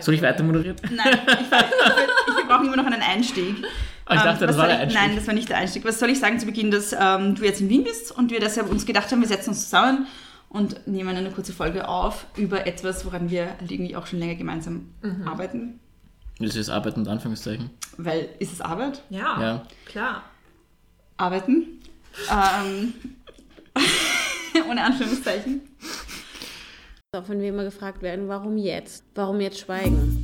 Soll ich weiter moderieren? Nein, ich, ich, ich, ich brauche immer noch einen Einstieg. Aber ich dachte, Ähm, das was war der ich- Einstieg. Nein, das war nicht der Einstieg. Was soll ich sagen zu Beginn, dass ähm, du jetzt in Wien bist und wir deshalb uns gedacht haben, wir setzen uns zusammen und nehmen eine kurze Folge auf über etwas, woran wir halt irgendwie auch schon länger gemeinsam Mhm. arbeiten. Das ist Arbeit und Anführungszeichen. Weil, ist es Arbeit? Ja, Ja. klar. Arbeiten. Ähm, ohne Anführungszeichen. Auch wenn wir immer gefragt werden, warum jetzt? Warum jetzt schweigen?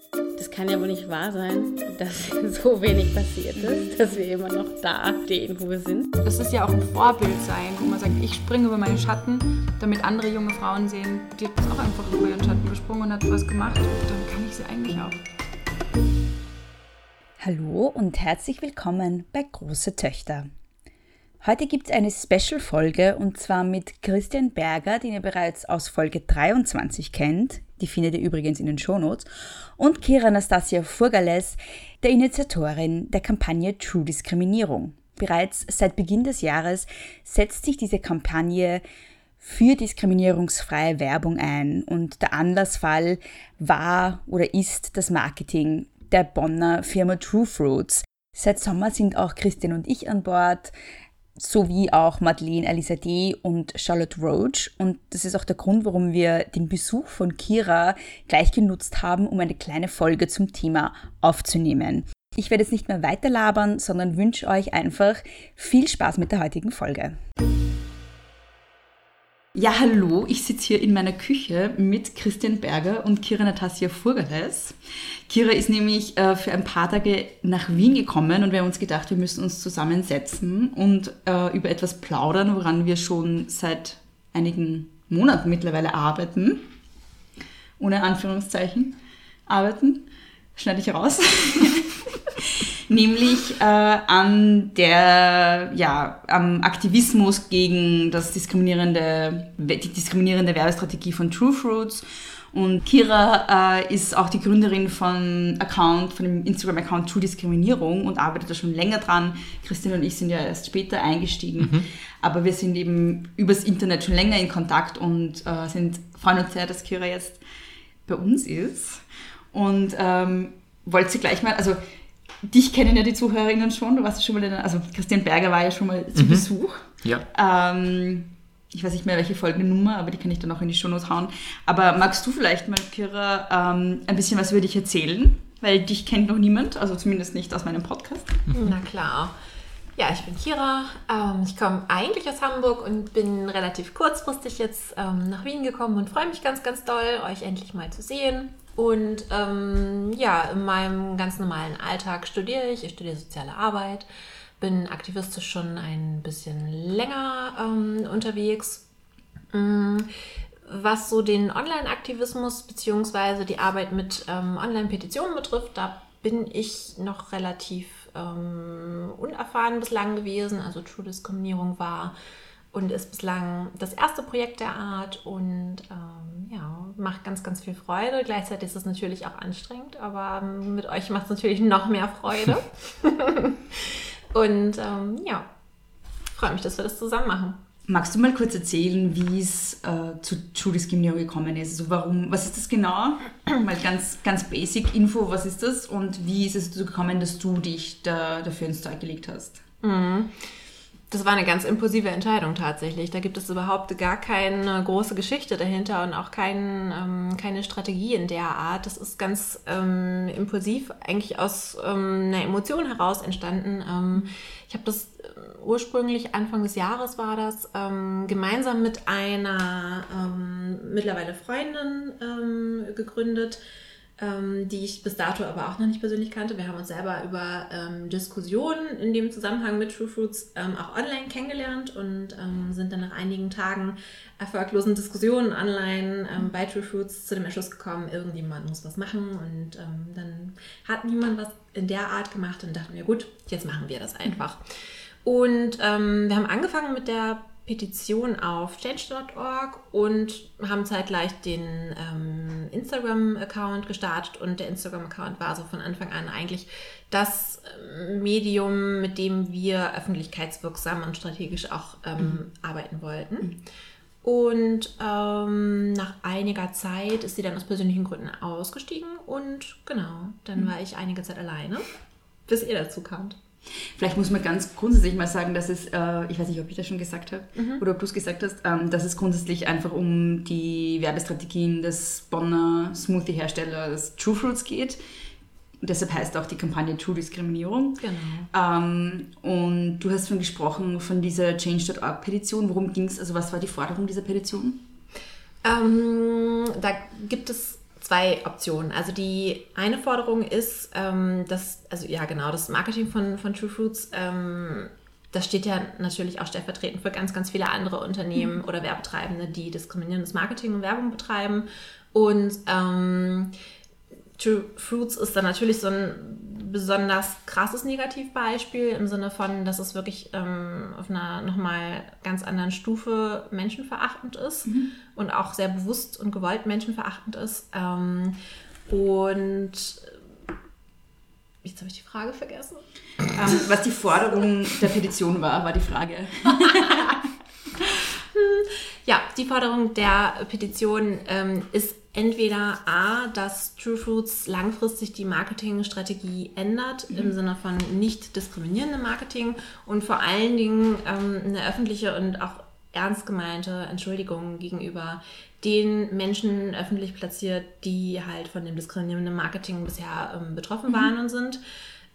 Das kann ja wohl nicht wahr sein, dass so wenig passiert ist, dass wir immer noch da stehen, wo wir sind. Das ist ja auch ein Vorbild sein, wo man sagt, ich springe über meinen Schatten, damit andere junge Frauen sehen, die hat auch einfach über ihren Schatten gesprungen und hat was gemacht. Und dann kann ich sie eigentlich auch. Hallo und herzlich willkommen bei Große Töchter. Heute gibt es eine Special-Folge und zwar mit Christian Berger, den ihr bereits aus Folge 23 kennt. Die findet ihr übrigens in den Shownotes. Und Kira Anastasia Furgales, der Initiatorin der Kampagne True Diskriminierung. Bereits seit Beginn des Jahres setzt sich diese Kampagne für diskriminierungsfreie Werbung ein und der Anlassfall war oder ist das Marketing der Bonner Firma True Fruits. Seit Sommer sind auch Christian und ich an Bord, sowie auch Madeleine Alisa D. und Charlotte Roach. Und das ist auch der Grund, warum wir den Besuch von Kira gleich genutzt haben, um eine kleine Folge zum Thema aufzunehmen. Ich werde jetzt nicht mehr weiter labern, sondern wünsche euch einfach viel Spaß mit der heutigen Folge. Ja, hallo, ich sitze hier in meiner Küche mit Christian Berger und Kira Natasja Furgales. Kira ist nämlich äh, für ein paar Tage nach Wien gekommen und wir haben uns gedacht, wir müssen uns zusammensetzen und äh, über etwas plaudern, woran wir schon seit einigen Monaten mittlerweile arbeiten. Ohne Anführungszeichen. Arbeiten. Schneide ich raus. nämlich äh, an der, ja, am Aktivismus gegen das diskriminierende, die diskriminierende Werbestrategie von True Fruits. Und Kira äh, ist auch die Gründerin von Account, von dem Instagram-Account True Diskriminierung und arbeitet da schon länger dran. Christine und ich sind ja erst später eingestiegen, aber wir sind eben übers Internet schon länger in Kontakt und äh, sind, freuen uns sehr, dass Kira jetzt bei uns ist. Und ähm, wollte sie gleich mal, also dich kennen ja die Zuhörerinnen schon, du warst ja schon mal in, also Christian Berger war ja schon mal zu Besuch. Ja. Ähm, ich weiß nicht mehr, welche Folgennummer, aber die kann ich dann auch in die Shownotes hauen. Aber magst du vielleicht mal, Kira, ähm, ein bisschen was über dich erzählen? Weil dich kennt noch niemand, also zumindest nicht aus meinem Podcast. Na klar. Ja, ich bin Kira. Ähm, ich komme eigentlich aus Hamburg und bin relativ kurzfristig jetzt ähm, nach Wien gekommen und freue mich ganz, ganz doll, euch endlich mal zu sehen. Und ähm, ja, in meinem ganz normalen Alltag studiere ich. Ich studiere soziale Arbeit, bin aktivistisch schon ein bisschen länger ähm, unterwegs. Mm, Was so den Online-Aktivismus bzw. die Arbeit mit ähm, Online-Petitionen betrifft, da bin ich noch relativ ähm, unerfahren bislang gewesen. Also True Diskriminierung war und ist bislang das erste Projekt der Art und ähm, ja, macht ganz, ganz viel Freude. Gleichzeitig ist es natürlich auch anstrengend, aber ähm, mit euch macht es natürlich noch mehr Freude. und ähm, ja, freue mich, dass wir das zusammen machen. Magst du mal kurz erzählen, wie es äh, zu True Diskriminierung gekommen ist? Also warum, was ist das genau? mal ganz, ganz basic Info, was ist das? Und wie ist es dazu gekommen, dass du dich da, dafür ins Zeug gelegt hast? Das war eine ganz impulsive Entscheidung tatsächlich. Da gibt es überhaupt gar keine große Geschichte dahinter und auch kein, ähm, keine Strategie in der Art. Das ist ganz ähm, impulsiv, eigentlich aus ähm, einer Emotion heraus entstanden. Ähm, ich habe das äh, ursprünglich Anfang des Jahres war das ähm, gemeinsam mit einer ähm, mittlerweile Freundin ähm, gegründet ähm, die ich bis dato aber auch noch nicht persönlich kannte. Wir haben uns selber über ähm, Diskussionen in dem Zusammenhang mit True Fruits ähm, auch online kennengelernt und ähm, sind dann nach einigen Tagen erfolglosen Diskussionen online ähm, bei True Fruits zu dem Entschluss gekommen, irgendjemand muss was machen und ähm, dann hat niemand was in der Art gemacht und dachten wir, gut, jetzt machen wir das einfach. Und wir haben angefangen mit der Petition auf change.org und haben zeitgleich den ähm, Instagram-Account gestartet und der Instagram-Account war so von Anfang an eigentlich das ähm, Medium, mit dem wir öffentlichkeitswirksam und strategisch auch ähm, mhm. arbeiten wollten. Mhm. Und ähm, nach einiger Zeit ist sie dann aus persönlichen Gründen ausgestiegen und genau, dann mhm. war ich einige Zeit alleine, bis ihr dazu kamt. Vielleicht muss man ganz grundsätzlich mal sagen, dass es, äh, ich weiß nicht, ob ich das schon gesagt habe mhm. oder ob du es gesagt hast, ähm, dass es grundsätzlich einfach um die Werbestrategien des Bonner Smoothie-Herstellers True Fruits geht. Und deshalb heißt auch die Kampagne True Diskriminierung. Genau. Ähm, und du hast schon gesprochen von dieser Change.org-Petition. Worum ging es? Also was war die Forderung dieser Petition? Ähm, da gibt es zwei Optionen. Also die eine Forderung ist, ähm, dass, also ja genau, das Marketing von, von True Fruits, ähm, das steht ja natürlich auch stellvertretend für ganz, ganz viele andere Unternehmen mhm. oder Werbetreibende, die diskriminierendes Marketing und Werbung betreiben. Und ähm, True Fruits ist dann natürlich so ein besonders krasses Negativbeispiel im Sinne von, dass es wirklich ähm, auf einer nochmal ganz anderen Stufe menschenverachtend ist mhm. und auch sehr bewusst und gewollt menschenverachtend ist. Ähm, und jetzt habe ich die Frage vergessen. Ähm, was die Forderung der Petition war, war die Frage. ja, die Forderung der Petition ähm, ist entweder A, dass True Fruits langfristig die Marketingstrategie ändert, mhm. im Sinne von nicht diskriminierendem Marketing und vor allen Dingen ähm, eine öffentliche und auch ernst gemeinte Entschuldigung gegenüber den Menschen öffentlich platziert, die halt von dem diskriminierenden Marketing bisher ähm, betroffen mhm. waren und sind.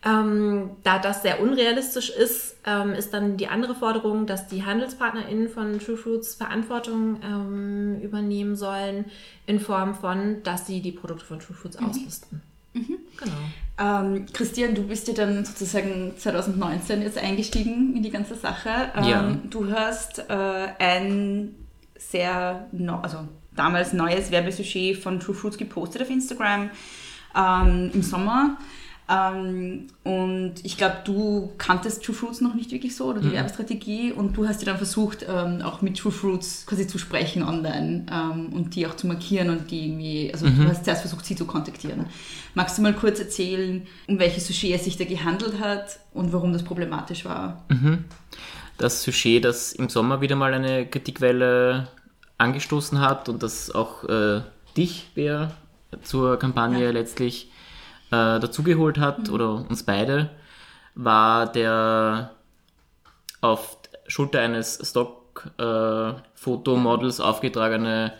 Ähm, da das sehr unrealistisch ist, ähm, ist dann die andere Forderung, dass die HandelspartnerInnen von True Fruits Verantwortung ähm, übernehmen sollen, in Form von, dass sie die Produkte von True Fruits mhm. auslisten. Mhm. Genau. Ähm, Christian, du bist ja dann sozusagen 2019 jetzt eingestiegen in die ganze Sache. Ähm, ja. Du hast äh, ein sehr, no also damals neues Werbesujet von True Fruits gepostet auf Instagram ähm, im Sommer. Ähm, und ich glaube, du kanntest True Fruits noch nicht wirklich so oder die mhm. Werbestrategie und du hast dir dann versucht, ähm, auch mit True Fruits quasi zu sprechen online ähm, und die auch zu markieren und die irgendwie, also mhm. du hast zuerst versucht, sie zu kontaktieren. Magst du mal kurz erzählen, um welches Sujet es sich da gehandelt hat und warum das problematisch war? Mhm. Das Sujet, das im Sommer wieder mal eine Kritikwelle angestoßen hat und das auch äh, dich, Bea, zur Kampagne ja. letztlich äh, dazugeholt hat, mhm. oder uns beide, war der auf Schulter eines Stock-Fotomodels äh, aufgetragene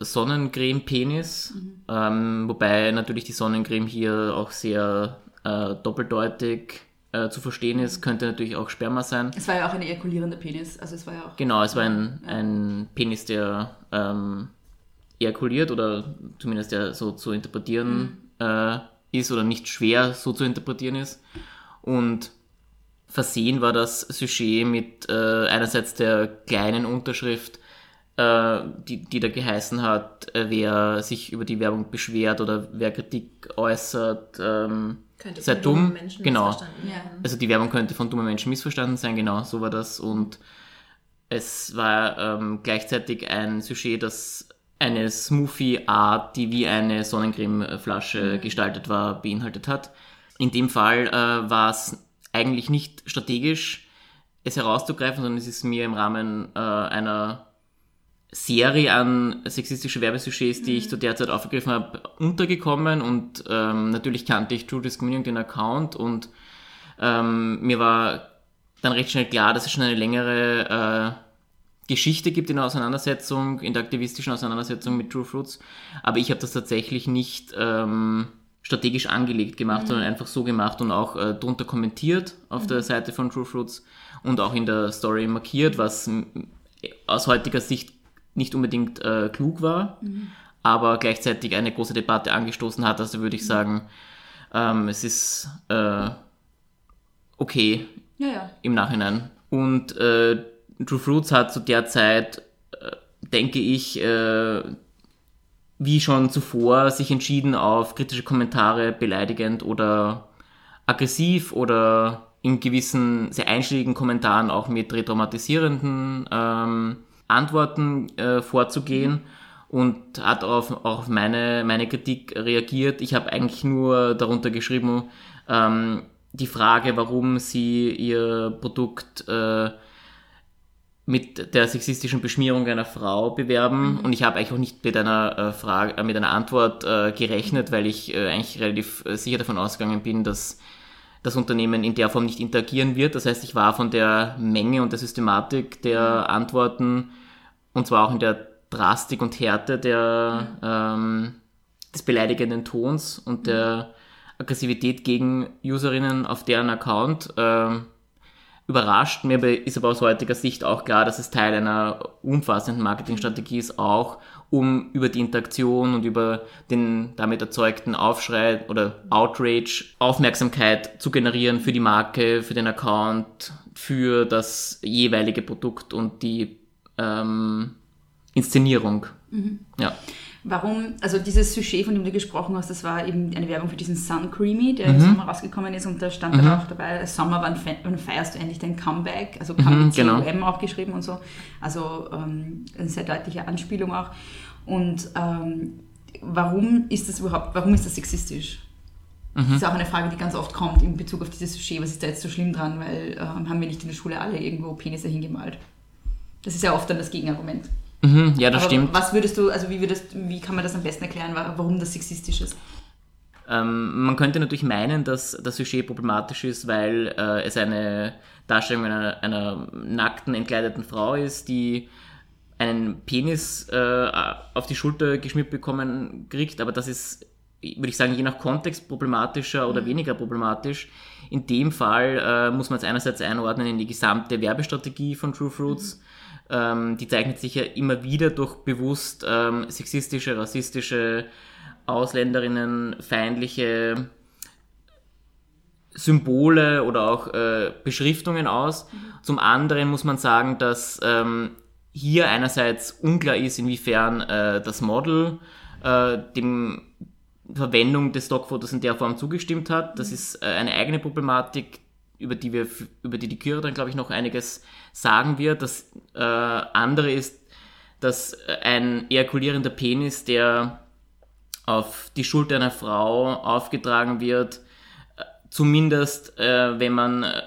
Sonnencreme-Penis, mhm. ähm, wobei natürlich die Sonnencreme hier auch sehr äh, doppeldeutig äh, zu verstehen ist, könnte natürlich auch Sperma sein. Es war ja auch ein ejakulierender Penis, also es war ja auch. Genau, es war ein, ja. ein Penis, der ähm, ejakuliert oder zumindest der so zu interpretieren mhm. äh, ist oder nicht schwer so zu interpretieren ist. Und versehen war das Sujet mit äh, einerseits der kleinen Unterschrift, äh, die, die da geheißen hat, äh, wer sich über die Werbung beschwert oder wer Kritik äußert, ähm, könnte sei dumm. genau. Also die Werbung könnte von dummen Menschen missverstanden sein, genau, so war das. Und es war ähm, gleichzeitig ein Sujet, das eine Smoothie-Art, die wie eine Sonnencremeflasche mhm. gestaltet war, beinhaltet hat. In dem Fall äh, war es eigentlich nicht strategisch, es herauszugreifen, sondern es ist mir im Rahmen äh, einer Serie an sexistische Werbesujets, die mhm. ich zu der Zeit aufgegriffen habe, untergekommen und ähm, natürlich kannte ich True Discriminating den Account und ähm, mir war dann recht schnell klar, dass es schon eine längere äh, Geschichte gibt in der Auseinandersetzung, in der aktivistischen Auseinandersetzung mit True Fruits. Aber ich habe das tatsächlich nicht ähm, strategisch angelegt gemacht, mhm. sondern einfach so gemacht und auch äh, drunter kommentiert auf mhm. der Seite von True Fruits und auch in der Story markiert, was aus heutiger Sicht nicht unbedingt äh, klug war. Mhm. aber gleichzeitig eine große Debatte angestoßen hat. Also würde ich sagen, ähm, es ist äh, okay Ja, ja. im Nachhinein. Und äh, True Fruits hat zu der Zeit, äh, denke ich, äh, wie schon zuvor, sich entschieden auf kritische Kommentare beleidigend oder aggressiv oder in gewissen sehr einschlägigen Kommentaren auch mit retraumatisierenden ähm, Antworten äh, vorzugehen und hat auf, auf meine, meine Kritik reagiert. Ich habe eigentlich nur darunter geschrieben, ähm, die Frage, warum sie ihr Produkt äh, mit der sexistischen Beschmierung einer Frau bewerben. Und ich habe eigentlich auch nicht mit einer äh, Frage, äh, mit einer Antwort äh, gerechnet, weil ich äh, eigentlich relativ äh, sicher davon ausgegangen bin, dass das Unternehmen in der Form nicht interagieren wird. Das heißt, ich war von der Menge und der Systematik der Antworten und zwar auch in der Drastik und Härte der, ähm, des beleidigenden Tons und der Aggressivität gegen Userinnen auf deren Account. Ähm, überrascht. Mir ist aber aus heutiger Sicht auch klar, dass es Teil einer umfassenden Marketingstrategie ist, auch um über die Interaktion und über den damit erzeugten Aufschrei oder Outrage Aufmerksamkeit zu generieren für die Marke, für den Account, für das jeweilige Produkt und die ähm, Inszenierung. Ja. Warum, also dieses Sujet, von dem du gesprochen hast, das war eben eine Werbung für diesen Sun Creamy, der im Sommer rausgekommen ist und da stand dann auch dabei, Sommer, wann, wann feierst du endlich dein Comeback? Also Come Mhm, genau. C-U-M auch geschrieben und so. Also ähm, eine sehr deutliche Anspielung auch. Und ähm, warum ist das überhaupt, warum ist das sexistisch? Das ist auch eine Frage, die ganz oft kommt in Bezug auf dieses Sujet. Was ist da jetzt so schlimm dran? Weil ähm, haben wir nicht in der Schule alle irgendwo Penisse hingemalt? Das ist ja oft dann das Gegenargument. Mhm, ja, das Aber stimmt. was würdest du, also wie würdest, wie kann man das am besten erklären, wa- warum das sexistisch ist? Ähm, man könnte natürlich meinen, dass das Sujet problematisch ist, weil äh, es eine Darstellung einer, einer nackten, entkleideten Frau ist, die einen Penis äh, auf die Schulter geschmiert bekommen kriegt, aber das ist, würde ich sagen, je nach Kontext problematischer oder weniger problematisch. In dem Fall äh, muss man es einerseits einordnen in die gesamte Werbestrategie von True Fruits. Ähm, die zeichnet sich ja immer wieder durch bewusst ähm, sexistische, rassistische, Ausländerinnen, feindliche Symbole oder auch äh, Beschriftungen aus. Zum anderen muss man sagen, dass ähm, hier einerseits unklar ist, inwiefern äh, das Model äh, dem Verwendung des Stockfotos in der Form zugestimmt hat. Das ist äh, eine eigene Problematik, über die wir, über die die Kyra dann, glaube ich, noch einiges sagen wird. Das äh, andere ist, dass äh, ein ejakulierender Penis, der auf die Schulter einer Frau aufgetragen wird, äh, zumindest äh, wenn man äh,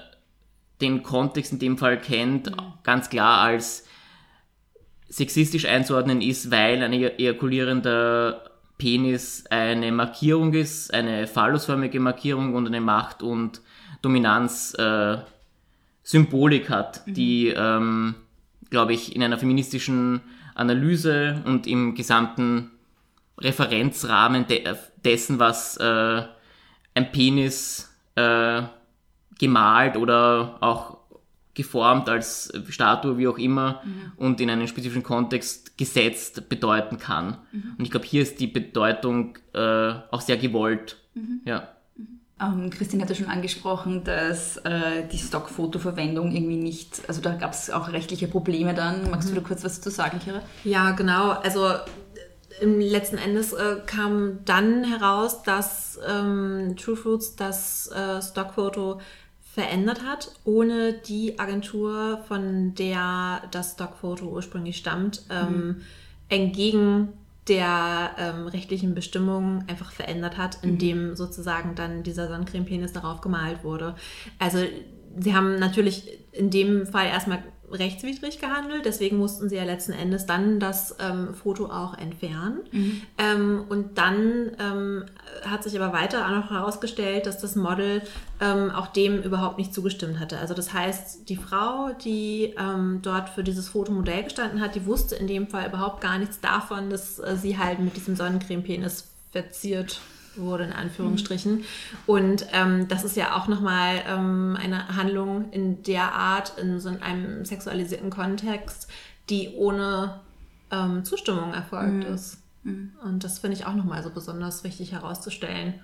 den Kontext in dem Fall kennt, ganz klar als sexistisch einzuordnen ist, weil ein eja- ejakulierender Penis eine Markierung ist, eine phallusförmige Markierung und eine Macht- und Dominanz-Symbolik äh, hat, die, ähm, glaube ich, in einer feministischen Analyse und im gesamten Referenzrahmen de dessen, was äh, ein Penis äh, gemalt oder auch geformt als Statue, wie auch immer, und in einen spezifischen Kontext gesetzt bedeuten kann. Und ich glaube, hier ist die Bedeutung äh, auch sehr gewollt. Ja. Ähm, Christine hat ja schon angesprochen, dass äh, die Stockfotoverwendung irgendwie nicht, also da gab es auch rechtliche Probleme dann. Magst du da kurz was zu sagen, Kira? Ja, genau. Also äh, im letzten Endes äh, kam dann heraus, dass ähm, True Fruits das äh, Stockfoto verändert hat, ohne die Agentur, von der das Stockfoto ursprünglich stammt, ähm, entgegen der ähm, rechtlichen Bestimmungen einfach verändert hat, indem sozusagen dann dieser Sonnencreme-Penis darauf gemalt wurde. Also sie haben natürlich in dem Fall erstmal rechtswidrig gehandelt, deswegen mussten sie ja letzten Endes dann das ähm, Foto auch entfernen. Ähm, und dann ähm, hat sich aber weiter auch noch herausgestellt, dass das Model ähm, auch dem überhaupt nicht zugestimmt hatte. Also das heißt, die Frau, die ähm, dort für dieses Fotomodell gestanden hat, die wusste in dem Fall überhaupt gar nichts davon, dass äh, sie halt mit diesem Sonnencreme-Penis verziert wurde, in Anführungsstrichen. Und ähm, das ist ja auch nochmal ähm, eine Handlung in der Art, in so einem sexualisierten Kontext, die ohne ähm, Zustimmung erfolgt ist. Und das finde ich auch nochmal so besonders wichtig herauszustellen.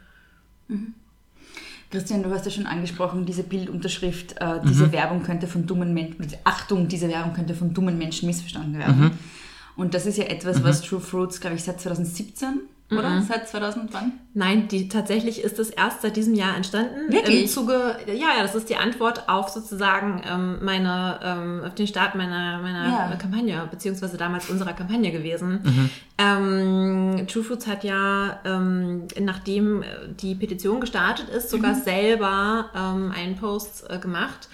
Christian, du hast ja schon angesprochen, diese Bildunterschrift, äh, diese Werbung könnte von dummen Menschen, Achtung, diese Werbung könnte von dummen Menschen missverstanden werden. Und das ist ja etwas, was True Fruits, glaube ich, seit 2017 oder? Seit 2000 wann? Nein, die, tatsächlich ist es erst seit diesem Jahr entstanden. Wirklich? Im Zuge, ja, ja, das ist die Antwort auf sozusagen ähm, meine, ähm, auf den Start meiner, meiner Ja. Kampagne, beziehungsweise damals unserer Kampagne gewesen. Ähm, True Fruits hat ja, ähm, nachdem äh, die Petition gestartet ist, sogar selber ähm, einen Post äh, gemacht.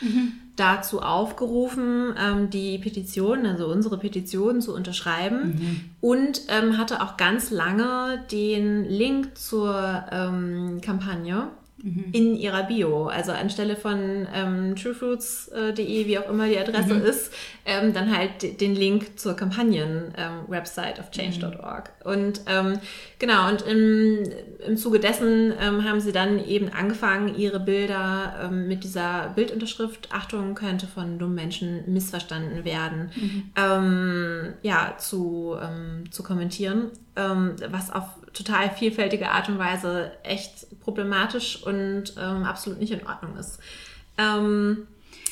Dazu aufgerufen, ähm, die Petition, also unsere Petition zu unterschreiben. Und ähm, hatte auch ganz lange den Link zur ähm, Kampagne in ihrer Bio. Also anstelle von ähm, truefruits.de, wie auch immer die Adresse ist, ähm, dann halt den Link zur Kampagnen-Website auf change.org. Und ähm, genau, und im, im Zuge dessen ähm, haben sie dann eben angefangen, ihre Bilder ähm, mit dieser Bildunterschrift, Achtung, könnte von dummen Menschen missverstanden werden, ähm, ja, zu, ähm, zu kommentieren, ähm, was auf total vielfältige Art und Weise echt problematisch und ähm, absolut nicht in Ordnung ist. Ähm,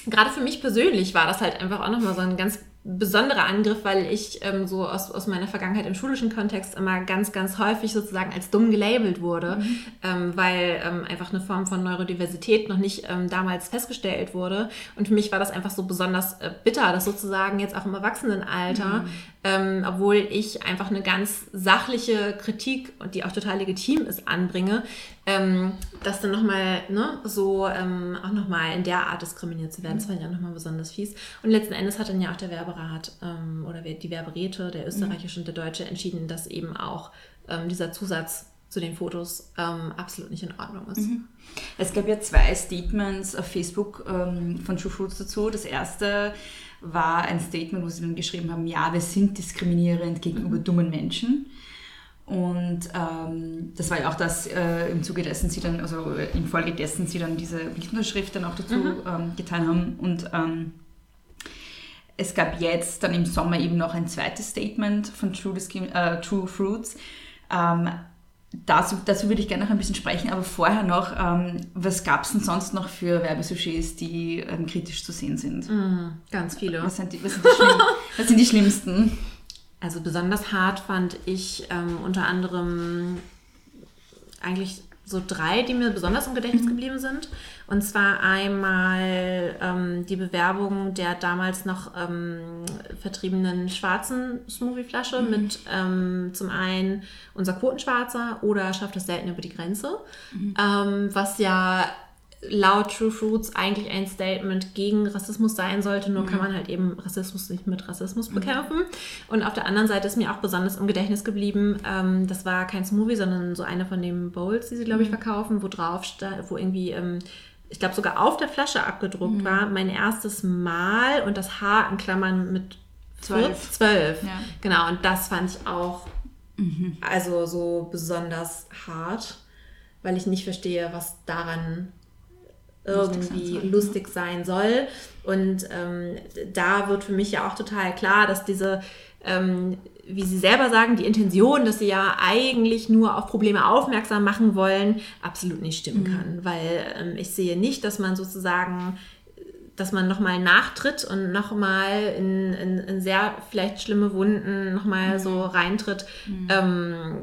gerade für mich persönlich war das halt einfach auch nochmal so ein ganz besonderer Angriff, weil ich ähm, so aus, aus meiner Vergangenheit im schulischen Kontext immer ganz, ganz häufig sozusagen als dumm gelabelt wurde, ähm, weil ähm, einfach eine Form von Neurodiversität noch nicht ähm, damals festgestellt wurde. Und für mich war das einfach so besonders äh, bitter, dass sozusagen jetzt auch im Erwachsenenalter, ähm, obwohl ich einfach eine ganz sachliche Kritik und die auch total legitim ist, anbringe, ähm, das dann nochmal ne, so ähm, auch nochmal in der Art diskriminiert zu werden. Das fand ich auch nochmal besonders fies. Und letzten Endes hat dann ja auch der Werberat ähm, oder die Werberäte, der österreichische und der deutsche, entschieden, dass eben auch ähm, dieser Zusatz zu den Fotos ähm, absolut nicht in Ordnung ist. Es gab ja zwei Statements auf Facebook ähm, von True Fruits dazu. Das erste war ein Statement, wo sie dann geschrieben haben, ja, wir sind diskriminierend gegenüber dummen Menschen. Und ähm, das war ja auch das, äh, im Zuge dessen sie dann, also äh, infolgedessen sie dann diese Bildunterschrift dann auch dazu ähm, getan haben. Und ähm, es gab jetzt dann im Sommer eben noch ein zweites Statement von True, Discrim äh, True Fruits. Dazu, dazu würde ich gerne noch ein bisschen sprechen, aber vorher noch, ähm, was gab es denn sonst noch für Werbesujets, die ähm, kritisch zu sehen sind? Ganz viele. Was, sind die, was, sind die schlimm, was sind die schlimmsten? Also besonders hart fand ich ähm, unter anderem eigentlich so drei, die mir besonders im Gedächtnis geblieben sind. Und zwar einmal ähm, die Bewerbung der damals noch ähm, vertriebenen schwarzen Smoothie-Flasche mit ähm, zum einen unser Quotenschwarzer oder schafft es selten über die Grenze, ähm, was ja laut True Fruits eigentlich ein Statement gegen Rassismus sein sollte, nur kann man halt eben Rassismus nicht mit Rassismus bekämpfen. Und auf der anderen Seite ist mir auch besonders im Gedächtnis geblieben, ähm, das war kein Smoothie, sondern so eine von den Bowls, die sie, glaube ich, verkaufen, wo drauf wo irgendwie, ähm, ich glaube sogar auf der Flasche abgedruckt war, mein erstes Mal und das Haar in Klammern mit Zwölf. Zwölf. Ja. Genau, und das fand ich auch also so besonders hart, weil ich nicht verstehe, was daran irgendwie lustig sein soll. Und ähm, da wird für mich ja auch total klar, dass diese, ähm, wie Sie selber sagen, die Intention, dass Sie ja eigentlich nur auf Probleme aufmerksam machen wollen, absolut nicht stimmen kann. Weil ähm, ich sehe nicht, dass man sozusagen dass man nochmal nachtritt und nochmal in, in, in sehr vielleicht schlimme Wunden nochmal so reintritt, ähm,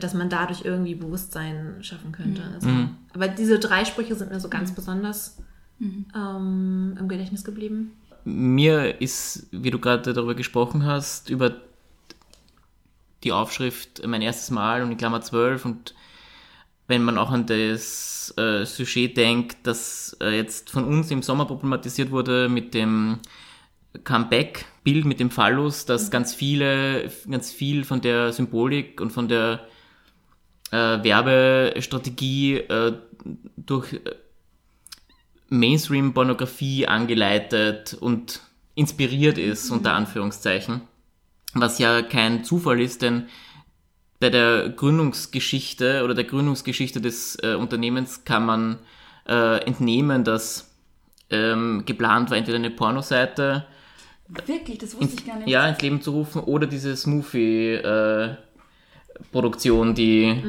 dass man dadurch irgendwie Bewusstsein schaffen könnte. Also, Aber diese drei Sprüche sind mir so ganz besonders ähm, im Gedächtnis geblieben. Mir ist, wie du gerade darüber gesprochen hast, über die Aufschrift mein erstes Mal und in Klammer 12 und wenn man auch an das äh, Sujet denkt, das äh, jetzt von uns im Sommer problematisiert wurde mit dem Comeback-Bild mit dem Phallus, dass ganz viele, ganz viel von der Symbolik und von der äh, Werbestrategie äh, durch äh, Mainstream-Pornografie angeleitet und inspiriert ist, unter Anführungszeichen. Was ja kein Zufall ist, denn bei der Gründungsgeschichte oder der Gründungsgeschichte des äh, Unternehmens kann man äh, entnehmen, dass ähm, geplant war, entweder eine Pornoseite Wirklich, das wusste ich gar nicht. ja, ins Leben zu rufen oder diese Smoothie äh, die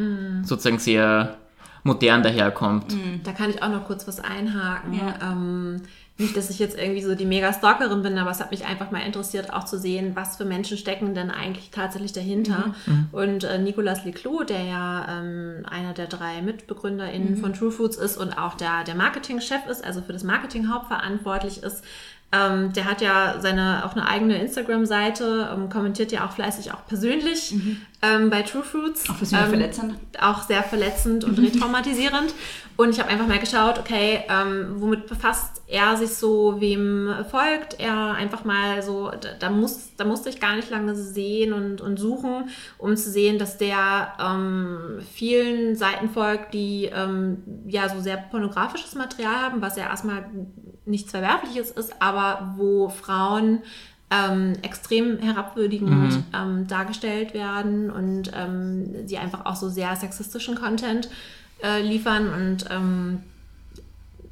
sozusagen sehr modern daherkommt. Da kann ich auch noch kurz was einhaken. Ja. Ähm, nicht, dass ich jetzt irgendwie so die Mega-Stalkerin bin, aber es hat mich einfach mal interessiert, auch zu sehen, was für Menschen stecken denn eigentlich tatsächlich dahinter. Und äh, Nicolas Leclou, der ja ähm, einer der drei MitbegründerInnen von True Foods ist und auch der, der Marketingchef ist, also für das Marketing hauptverantwortlich ist, ähm, der hat ja seine auch eine eigene Instagram-Seite, ähm, kommentiert ja auch fleißig auch persönlich ähm, bei True Fruits. Auch Ähm, verletzend. auch sehr verletzend und retraumatisierend. Und ich habe einfach mal geschaut, okay, ähm, womit befasst er sich so, wem folgt er einfach mal so, da, da, muss, da musste ich gar nicht lange sehen und, und suchen, um zu sehen, dass der ähm, vielen Seiten folgt, die ähm, ja so sehr pornografisches Material haben, was ja erstmal nichts Verwerfliches ist, aber wo Frauen ähm, extrem herabwürdigend ähm, dargestellt werden und ähm, sie einfach auch so sehr sexistischen Content äh, liefern und ähm,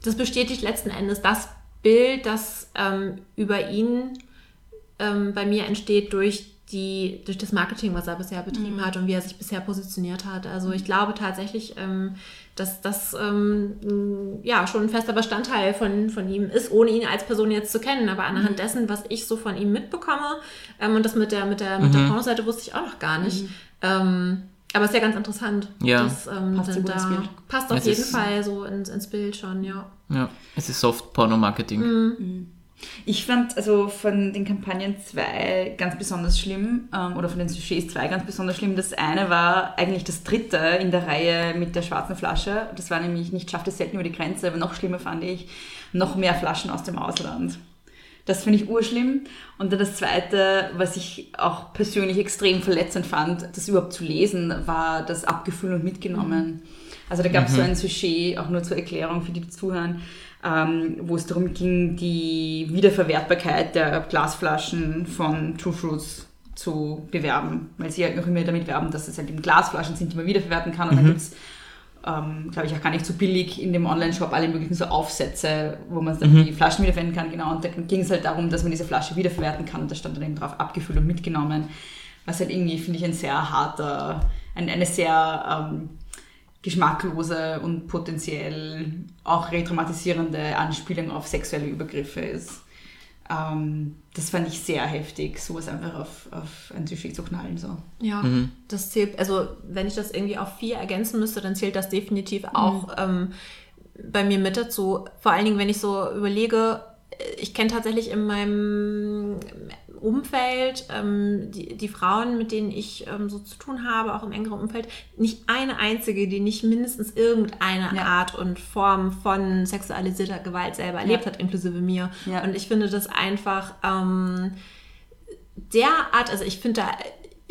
das bestätigt letzten Endes das Bild, das ähm, über ihn ähm, bei mir entsteht durch die, durch das Marketing, was er bisher betrieben hat und wie er sich bisher positioniert hat. Also ich glaube tatsächlich, ähm, dass das ähm, ja schon ein fester Bestandteil von, von ihm ist, ohne ihn als Person jetzt zu kennen. Aber anhand dessen, was ich so von ihm mitbekomme, ähm, und das mit der, mit der, mit der Pornoseite wusste ich auch noch gar nicht. Ähm, aber ist ja ganz interessant. Ja. Das, ähm, Passt so da, Bild. passt auf Es jeden ist- Fall so ins, ins Bild schon, ja. Ja, es ist Soft-Porno-Marketing. Ich fand also von den Kampagnen zwei ganz besonders schlimm, ähm, oder von den Sujets zwei ganz besonders schlimm. Das eine war eigentlich das dritte in der Reihe mit der schwarzen Flasche. Das war nämlich nicht schafft es selten über die Grenze, aber noch schlimmer fand ich noch mehr Flaschen aus dem Ausland. Das finde ich urschlimm. Und dann das Zweite, was ich auch persönlich extrem verletzend fand, das überhaupt zu lesen, war das Abgefüllt und mitgenommen. Also da gab es so ein Sujet, auch nur zur Erklärung für die, die zuhören, ähm, wo es darum ging, die Wiederverwertbarkeit der Glasflaschen von True Fruits zu bewerben. Weil sie halt noch immer damit werben, dass es halt eben Glasflaschen sind, die man wiederverwerten kann. Und dann gibt es ähm, glaube ich, auch gar nicht so billig in dem Online-Shop alle möglichen so Aufsätze, wo man dann die Flaschen wiederverwenden kann. Genau, und da ging es halt darum, dass man diese Flasche wiederverwerten kann und da stand dann eben drauf abgefüllt und mitgenommen. Was halt irgendwie, finde ich, ein sehr harter, ein, eine sehr ähm, geschmacklose und potenziell auch retraumatisierende Anspielung auf sexuelle Übergriffe ist. Ähm, das fand ich sehr heftig, sowas einfach auf, auf ein Sujet zu knallen. So. Ja, das zählt, also wenn ich das irgendwie auf vier ergänzen müsste, dann zählt das definitiv auch ähm, bei mir mit dazu. Vor allen Dingen, wenn ich so überlege, ich kenne tatsächlich in meinem Umfeld ähm, die, die Frauen, mit denen ich ähm, so zu tun habe, auch im engeren Umfeld, nicht eine einzige, die nicht mindestens irgendeine Ja. Art und Form von sexualisierter Gewalt selber erlebt hat, inklusive mir. Ja. Und ich finde das einfach ähm, derart, also ich finde da,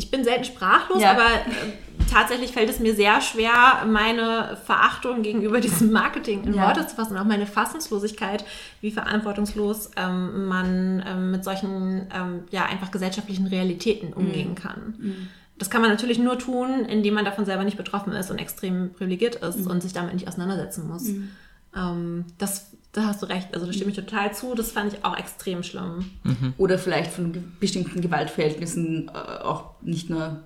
ich bin selten sprachlos, Ja. aber äh, tatsächlich fällt es mir sehr schwer, meine Verachtung gegenüber diesem Marketing in Ja. Worte zu fassen, auch meine Fassungslosigkeit, wie verantwortungslos ähm, man ähm, mit solchen ähm, ja einfach gesellschaftlichen Realitäten umgehen kann. Das kann man natürlich nur tun, indem man davon selber nicht betroffen ist und extrem privilegiert ist und sich damit nicht auseinandersetzen muss. Ähm, das, da hast du recht, also da stimme ich total zu. Das fand ich auch extrem schlimm. Oder vielleicht von ge- bestimmten Gewaltverhältnissen äh, auch nicht nur,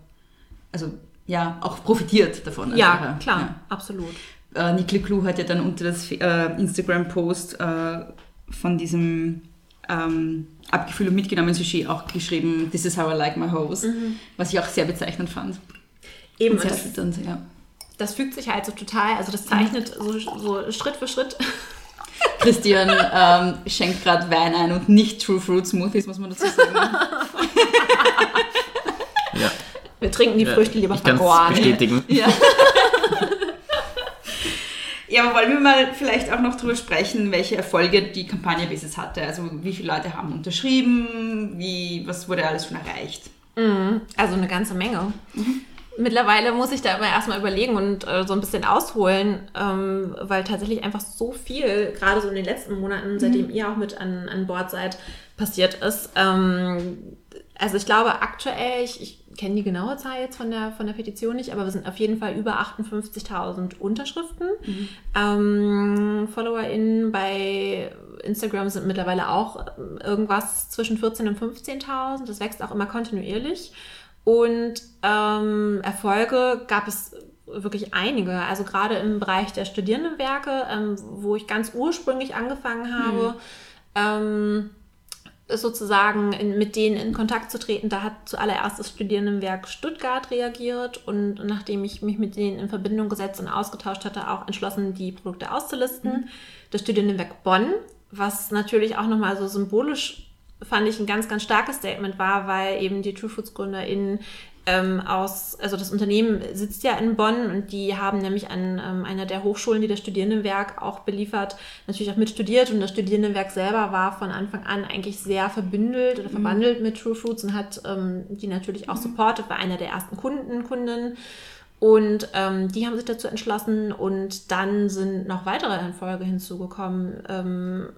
also ja, auch profitiert davon. Ja, einfach, klar, Ja. absolut. Äh, Nikli Klou hat ja dann unter das äh, Instagram-Post äh, von diesem ähm, abgefüllt und mitgenommen Sujet auch geschrieben, This is how I like my hose, was ich auch sehr bezeichnend fand. Eben, Und sehr das, ja. das fügt sich halt so total, also das zeichnet so, so Schritt für Schritt. Christian ähm, schenkt gerade Wein ein und nicht True Fruit Smoothies, muss man dazu sagen. Ja, Wir trinken die ja, Früchte lieber ich vergoren. bestätigen. Ja. ja, aber wollen wir mal vielleicht auch noch darüber sprechen, welche Erfolge die Kampagne bis jetzt hatte? Also wie viele Leute haben unterschrieben, wie, was wurde alles schon erreicht? Also eine ganze Menge. Mittlerweile muss ich da immer erstmal überlegen und äh, so ein bisschen ausholen, ähm, weil tatsächlich einfach so viel, gerade so in den letzten Monaten, seitdem ihr auch mit an, an Bord seid, passiert ist. Ähm, also ich glaube aktuell, ich, ich kenne die genaue Zahl jetzt von der, von der Petition nicht, aber wir sind auf jeden Fall über 58.000 Unterschriften. Ähm, FollowerInnen bei Instagram sind mittlerweile auch ähm, irgendwas zwischen 14.000 und 15.000. Das wächst auch immer kontinuierlich. Und ähm, Erfolge gab es wirklich einige. Also gerade im Bereich der Studierendenwerke, ähm, wo ich ganz ursprünglich angefangen habe, ähm, sozusagen in, mit denen in Kontakt zu treten. Da hat zuallererst das Studierendenwerk Stuttgart reagiert und nachdem ich mich mit denen in Verbindung gesetzt und ausgetauscht hatte, auch entschlossen, die Produkte auszulisten. Das Studierendenwerk Bonn, was natürlich auch nochmal so symbolisch fand ich ein ganz, ganz starkes Statement war, weil eben die True Foods GründerInnen ähm, aus, also das Unternehmen sitzt ja in Bonn und die haben nämlich an ähm, einer der Hochschulen, die das Studierendenwerk auch beliefert, natürlich auch mitstudiert und das Studierendenwerk selber war von Anfang an eigentlich sehr verbündelt oder verbandelt mit True Foods und hat ähm, die natürlich auch supportet, war einer der ersten Kunden, Kunden. Und ähm, die haben sich dazu entschlossen und dann sind noch weitere Erfolge hinzugekommen. Ähm,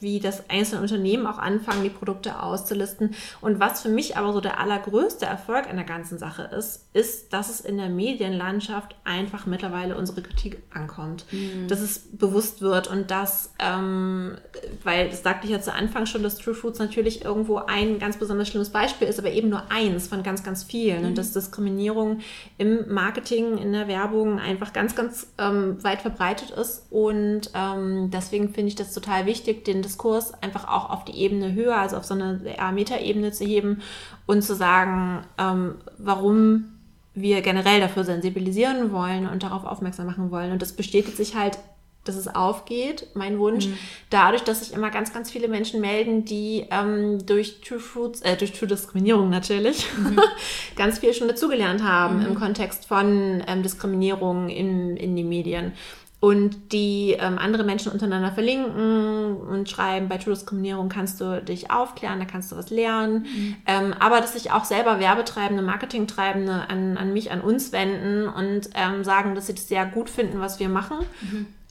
wie das einzelne Unternehmen auch anfangen, die Produkte auszulisten. Und was für mich aber so der allergrößte Erfolg an der ganzen Sache ist, ist, dass es in der Medienlandschaft einfach mittlerweile unsere Kritik ankommt. Dass es bewusst wird und dass, ähm, weil das sagte ich ja zu Anfang schon, dass True Foods natürlich irgendwo ein ganz besonders schlimmes Beispiel ist, aber eben nur eins von ganz, ganz vielen. Und dass Diskriminierung im Marketing, in der Werbung einfach ganz, ganz ähm, weit verbreitet ist. Und ähm, deswegen finde ich das total wichtig, den Diskurs einfach auch auf die Ebene höher, also auf so eine Metaebene zu heben und zu sagen, ähm, warum wir generell dafür sensibilisieren wollen und darauf aufmerksam machen wollen. Und das bestätigt sich halt, dass es aufgeht, mein Wunsch, dadurch, dass sich immer ganz, ganz viele Menschen melden, die ähm, durch True Foods, äh, durch True Diskriminierung natürlich, ganz viel schon dazugelernt haben im Kontext von ähm, Diskriminierung in, in den Medien und die ähm, andere Menschen untereinander verlinken und schreiben, bei Diskriminierung kannst du dich aufklären, da kannst du was lernen. Ähm, aber dass sich auch selber Werbetreibende, Marketingtreibende an, an mich, an uns wenden und ähm, sagen, dass sie das sehr gut finden, was wir machen.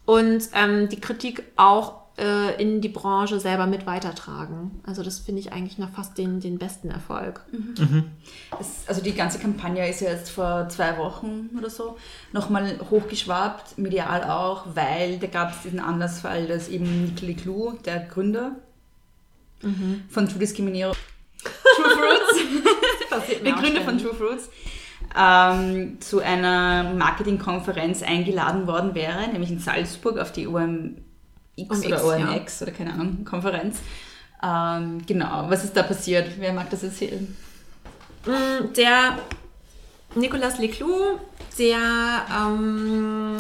Und ähm, die Kritik auch äh, in die Branche selber mit weitertragen. Also das finde ich eigentlich noch fast den, den besten Erfolg. Es, also die ganze Kampagne ist ja jetzt vor zwei Wochen oder so nochmal hochgeschwappt, medial auch, weil da gab es diesen Anlassfall, dass eben Nicky Clou, der Gründer von True Diskriminierung, True Fruits, der Gründer von True Fruits, ähm, zu einer Marketingkonferenz eingeladen worden wäre, nämlich in Salzburg auf die OMX OMX, oder OMX oder keine Ahnung, Konferenz. Ähm, genau, was ist da passiert? Wer mag das erzählen? Mm, Der Nicolas Leclou, der ähm,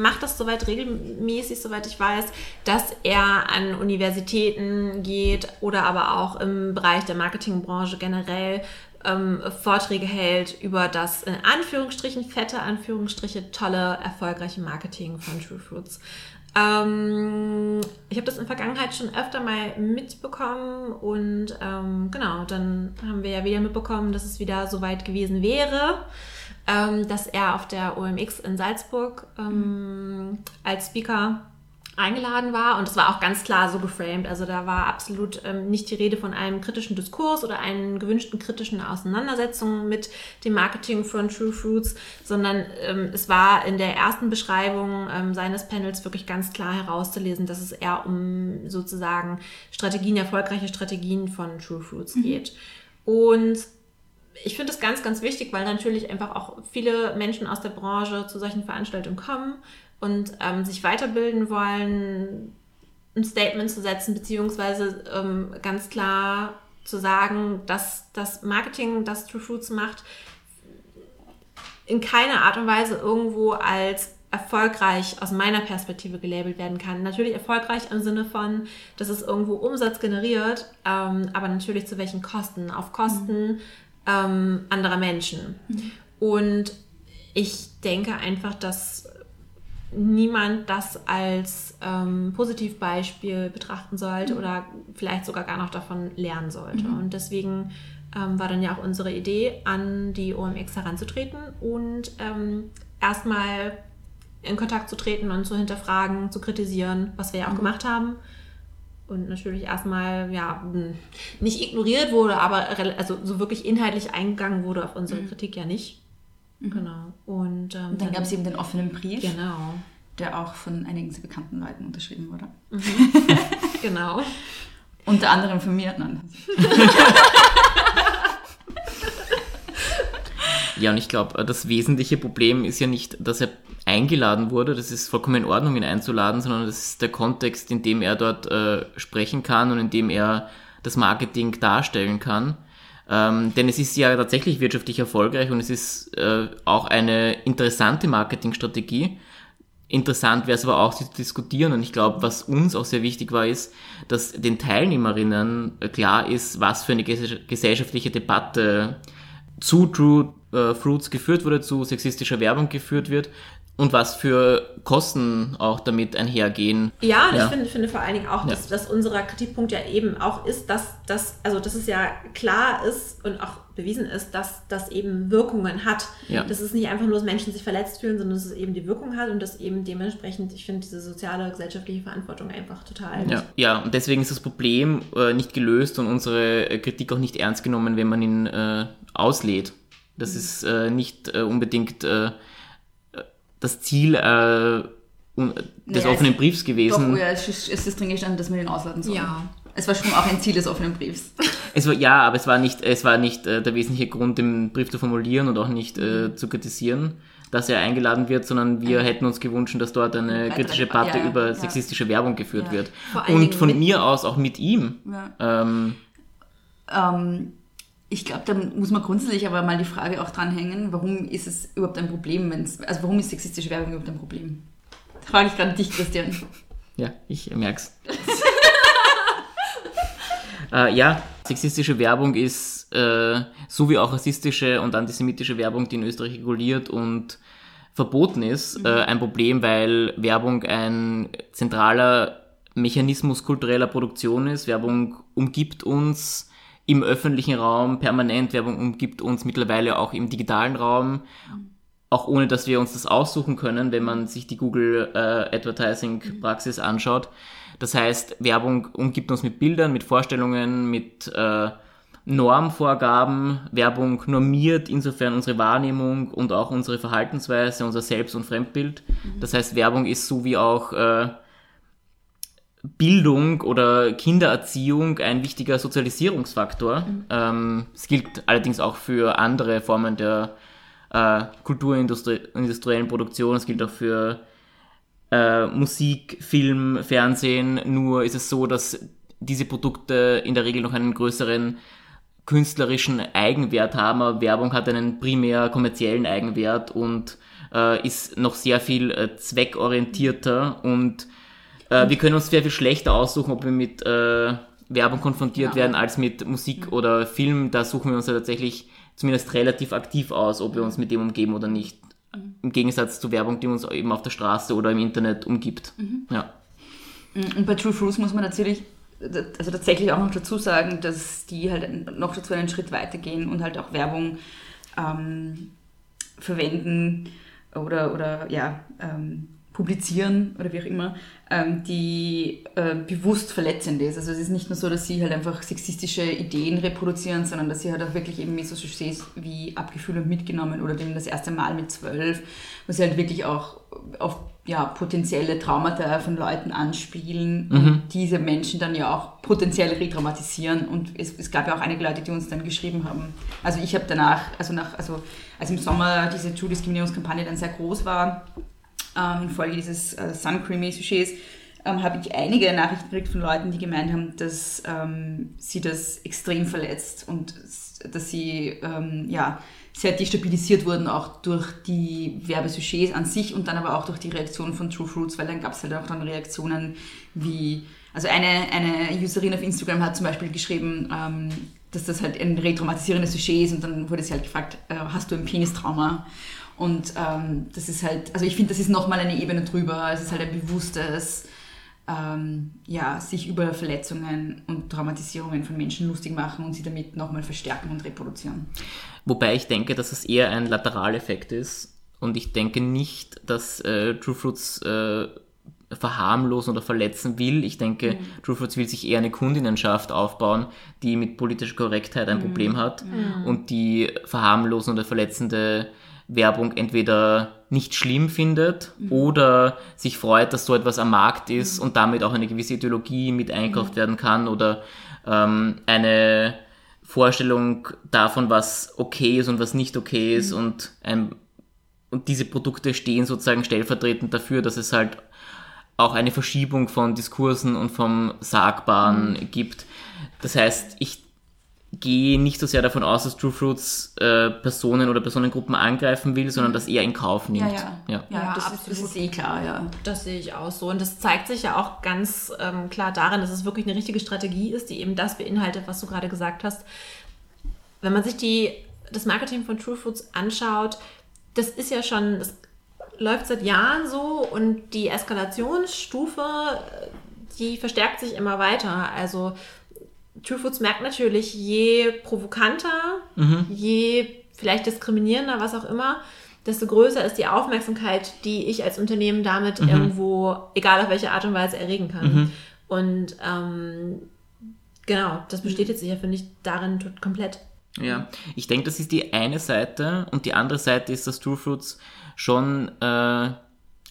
macht das soweit regelmäßig, soweit ich weiß, dass er an Universitäten geht oder aber auch im Bereich der Marketingbranche generell ähm, Vorträge hält über das in Anführungsstrichen, fette Anführungsstriche, tolle, erfolgreiche Marketing von True Fruits. Ähm, ich habe das in der Vergangenheit schon öfter mal mitbekommen und ähm, genau, dann haben wir ja wieder mitbekommen, dass es wieder so weit gewesen wäre, ähm, dass er auf der OMX in Salzburg ähm, als Speaker eingeladen war und es war auch ganz klar so geframed. Also da war absolut ähm, nicht die Rede von einem kritischen Diskurs oder einer gewünschten kritischen Auseinandersetzung mit dem Marketing von True Fruits, sondern ähm, es war in der ersten Beschreibung ähm, seines Panels wirklich ganz klar herauszulesen, dass es eher um sozusagen Strategien, erfolgreiche Strategien von True Fruits geht. Und ich finde es ganz, ganz wichtig, weil natürlich einfach auch viele Menschen aus der Branche zu solchen Veranstaltungen kommen und ähm, sich weiterbilden wollen, ein Statement zu setzen, beziehungsweise ähm, ganz klar zu sagen, dass das Marketing, das True Fruits macht, in keiner Art und Weise irgendwo als erfolgreich aus meiner Perspektive gelabelt werden kann. Natürlich erfolgreich im Sinne von, dass es irgendwo Umsatz generiert, ähm, aber natürlich zu welchen Kosten? Auf Kosten ähm, anderer Menschen. Und ich denke einfach, dass niemand das als ähm, Positivbeispiel betrachten sollte oder vielleicht sogar gar noch davon lernen sollte. Und deswegen ähm, war dann ja auch unsere Idee, an die OMX heranzutreten und ähm, erstmal in Kontakt zu treten und zu hinterfragen, zu kritisieren, was wir ja auch gemacht haben. Und natürlich erstmal, ja, mh, nicht ignoriert wurde, aber also so wirklich inhaltlich eingegangen wurde auf unsere Kritik ja nicht. Genau. Und ähm, Dann gab es eben den offenen Brief, Genau. der auch von einigen sehr bekannten Leuten unterschrieben wurde. Genau. Unter anderem von mir. Nein. Ja, und ich glaube, das wesentliche Problem ist ja nicht, dass er eingeladen wurde. Das ist vollkommen in Ordnung, ihn einzuladen, sondern das ist der Kontext, in dem er dort äh, sprechen kann und in dem er das Marketing darstellen kann. Ähm, denn es ist ja tatsächlich wirtschaftlich erfolgreich und es ist äh, auch eine interessante Marketingstrategie. Interessant wäre es aber auch, sie zu diskutieren. Und ich glaube, was uns auch sehr wichtig war, ist, dass den Teilnehmerinnen äh, klar ist, was für eine gesellschaftliche Debatte zu True äh, Fruits geführt wurde, zu sexistischer Werbung geführt wird und was für Kosten auch damit einhergehen. Ja, und ja. ich finde, finde vor allen Dingen auch, dass, ja. dass unser Kritikpunkt ja eben auch ist, dass, dass, also dass es ja klar ist und auch bewiesen ist, dass das eben Wirkungen hat. Ja. Dass es nicht einfach nur, dass Menschen sich verletzt fühlen, sondern dass es eben die Wirkung hat und dass eben dementsprechend, ich finde, diese soziale, gesellschaftliche Verantwortung einfach total. Ja, ja und deswegen ist das Problem äh, nicht gelöst und unsere Kritik auch nicht ernst genommen, wenn man ihn äh, auslädt. Das mhm. ist äh, nicht äh, unbedingt äh, das Ziel äh, des nee, offenen Briefs gewesen. Doch, ja, es ist, es ist drin gestanden, dass man ihn ausladen soll. Ja. Es war schon auch ein Ziel des offenen Briefs. Es war, ja, aber es war nicht, es war nicht äh, der wesentliche Grund, den Brief zu formulieren und auch nicht äh, mhm. zu kritisieren, dass er eingeladen wird, sondern wir hätten uns gewünscht, dass dort eine kritische Debatte ja, über ja. sexistische Werbung geführt wird. Und von mir aus auch mit ihm. Ähm, ähm, ich glaube, da muss man grundsätzlich aber mal die Frage auch dranhängen, warum ist es überhaupt ein Problem, wenn's, also warum ist sexistische Werbung überhaupt ein Problem? Das frage ich gerade dich, Christian. Ja, ich merk's. äh, ja, sexistische Werbung ist, äh, so wie auch rassistische und antisemitische Werbung, die in Österreich reguliert und verboten ist, mhm. äh, ein Problem, weil Werbung ein zentraler Mechanismus kultureller Produktion ist. Werbung umgibt uns im öffentlichen Raum permanent. Werbung umgibt uns mittlerweile auch im digitalen Raum, auch ohne dass wir uns das aussuchen können, wenn man sich die Google äh, Advertising Praxis anschaut. Das heißt, Werbung umgibt uns mit Bildern, mit Vorstellungen, mit äh, Normvorgaben. Werbung normiert insofern unsere Wahrnehmung und auch unsere Verhaltensweise, unser Selbst- und Fremdbild. Das heißt, Werbung ist so wie auch äh, Bildung oder Kindererziehung ein wichtiger Sozialisierungsfaktor. Mhm. Ähm, es gilt allerdings auch für andere Formen der äh, kulturindustriellen Produktion. Es gilt auch für äh, Musik, Film, Fernsehen. Nur ist es so, dass diese Produkte in der Regel noch einen größeren künstlerischen Eigenwert haben. Aber Werbung hat einen primär kommerziellen Eigenwert und äh, ist noch sehr viel äh, zweckorientierter und äh, wir können uns sehr viel schlechter aussuchen, ob wir mit äh, Werbung konfrontiert ja. werden, als mit Musik mhm. oder Film. Da suchen wir uns ja tatsächlich zumindest relativ aktiv aus, ob wir uns mit dem umgeben oder nicht. Mhm. Im Gegensatz zu Werbung, die uns eben auf der Straße oder im Internet umgibt. Mhm. Ja. Mhm. Und bei True Fruits muss man natürlich also tatsächlich auch noch dazu sagen, dass die halt noch dazu einen Schritt weitergehen und halt auch Werbung ähm, verwenden oder, oder ja, ähm, publizieren oder wie auch immer, ähm, die äh, bewusst verletzend ist. Also es ist nicht nur so, dass sie halt einfach sexistische Ideen reproduzieren, sondern dass sie halt auch wirklich eben so Sujets wie abgefühlt und mitgenommen oder dem das erste Mal mit zwölf, wo sie halt wirklich auch auf ja, potenzielle Traumata von Leuten anspielen mhm. und diese Menschen dann ja auch potenziell retraumatisieren. Und es, es gab ja auch einige Leute, die uns dann geschrieben haben. Also ich habe danach, also nach, also als im Sommer diese True-Diskriminierungskampagne dann sehr groß war, ähm, infolge dieses äh, Sun Creamy Sujets, ähm, habe ich einige Nachrichten gekriegt von Leuten, die gemeint haben, dass ähm, sie das extrem verletzt und dass sie ähm, ja, sehr destabilisiert wurden, auch durch die Werbesujets an sich und dann aber auch durch die Reaktion von True Fruits, weil dann gab es halt auch dann Reaktionen wie, also eine, eine Userin auf Instagram hat zum Beispiel geschrieben, ähm, dass das halt ein retraumatisierendes Sujet ist und dann wurde sie halt gefragt, äh, hast du ein Penistrauma? Und ähm, das ist halt, also ich finde, das ist nochmal eine Ebene drüber. Es ist halt ein bewusstes, ähm, ja, sich über Verletzungen und Traumatisierungen von Menschen lustig machen und sie damit nochmal verstärken und reproduzieren. Wobei ich denke, dass es eher ein Lateraleffekt ist. Und ich denke nicht, dass äh, True Fruits äh, verharmlosen oder verletzen will. Ich denke, mhm. True Fruits will sich eher eine Kundinnenschaft aufbauen, die mit politischer Korrektheit ein mhm. Problem hat mhm. und die verharmlosen oder verletzende Werbung entweder nicht schlimm findet mhm. oder sich freut, dass so etwas am Markt ist mhm. und damit auch eine gewisse Ideologie mit einkauft mhm. werden kann oder ähm, eine Vorstellung davon, was okay ist und was nicht okay ist und, ein, und diese Produkte stehen sozusagen stellvertretend dafür, dass es halt auch eine Verschiebung von Diskursen und vom Sagbaren gibt. Das heißt, ich gehe nicht so sehr davon aus, dass True Fruits äh, Personen oder Personengruppen angreifen will, sondern dass er in Kauf nimmt. ja. ja. Ja, das, ist, das ist eh klar, ja. Das sehe ich auch so. Und das zeigt sich ja auch ganz ähm, klar darin, dass es wirklich eine richtige Strategie ist, die eben das beinhaltet, was du gerade gesagt hast. Wenn man sich die, das Marketing von True Fruits anschaut, das ist ja schon, das läuft seit Jahren so und die Eskalationsstufe, äh, die verstärkt sich immer weiter. Also True Foods merkt natürlich, je provokanter, je vielleicht diskriminierender, was auch immer, desto größer ist die Aufmerksamkeit, die ich als Unternehmen damit irgendwo, egal auf welche Art und Weise, erregen kann. Und ähm, genau, das bestätigt sich ja, finde ich, darin komplett. Ja, ich denke, das ist die eine Seite und die andere Seite ist, dass True Fruits schon äh,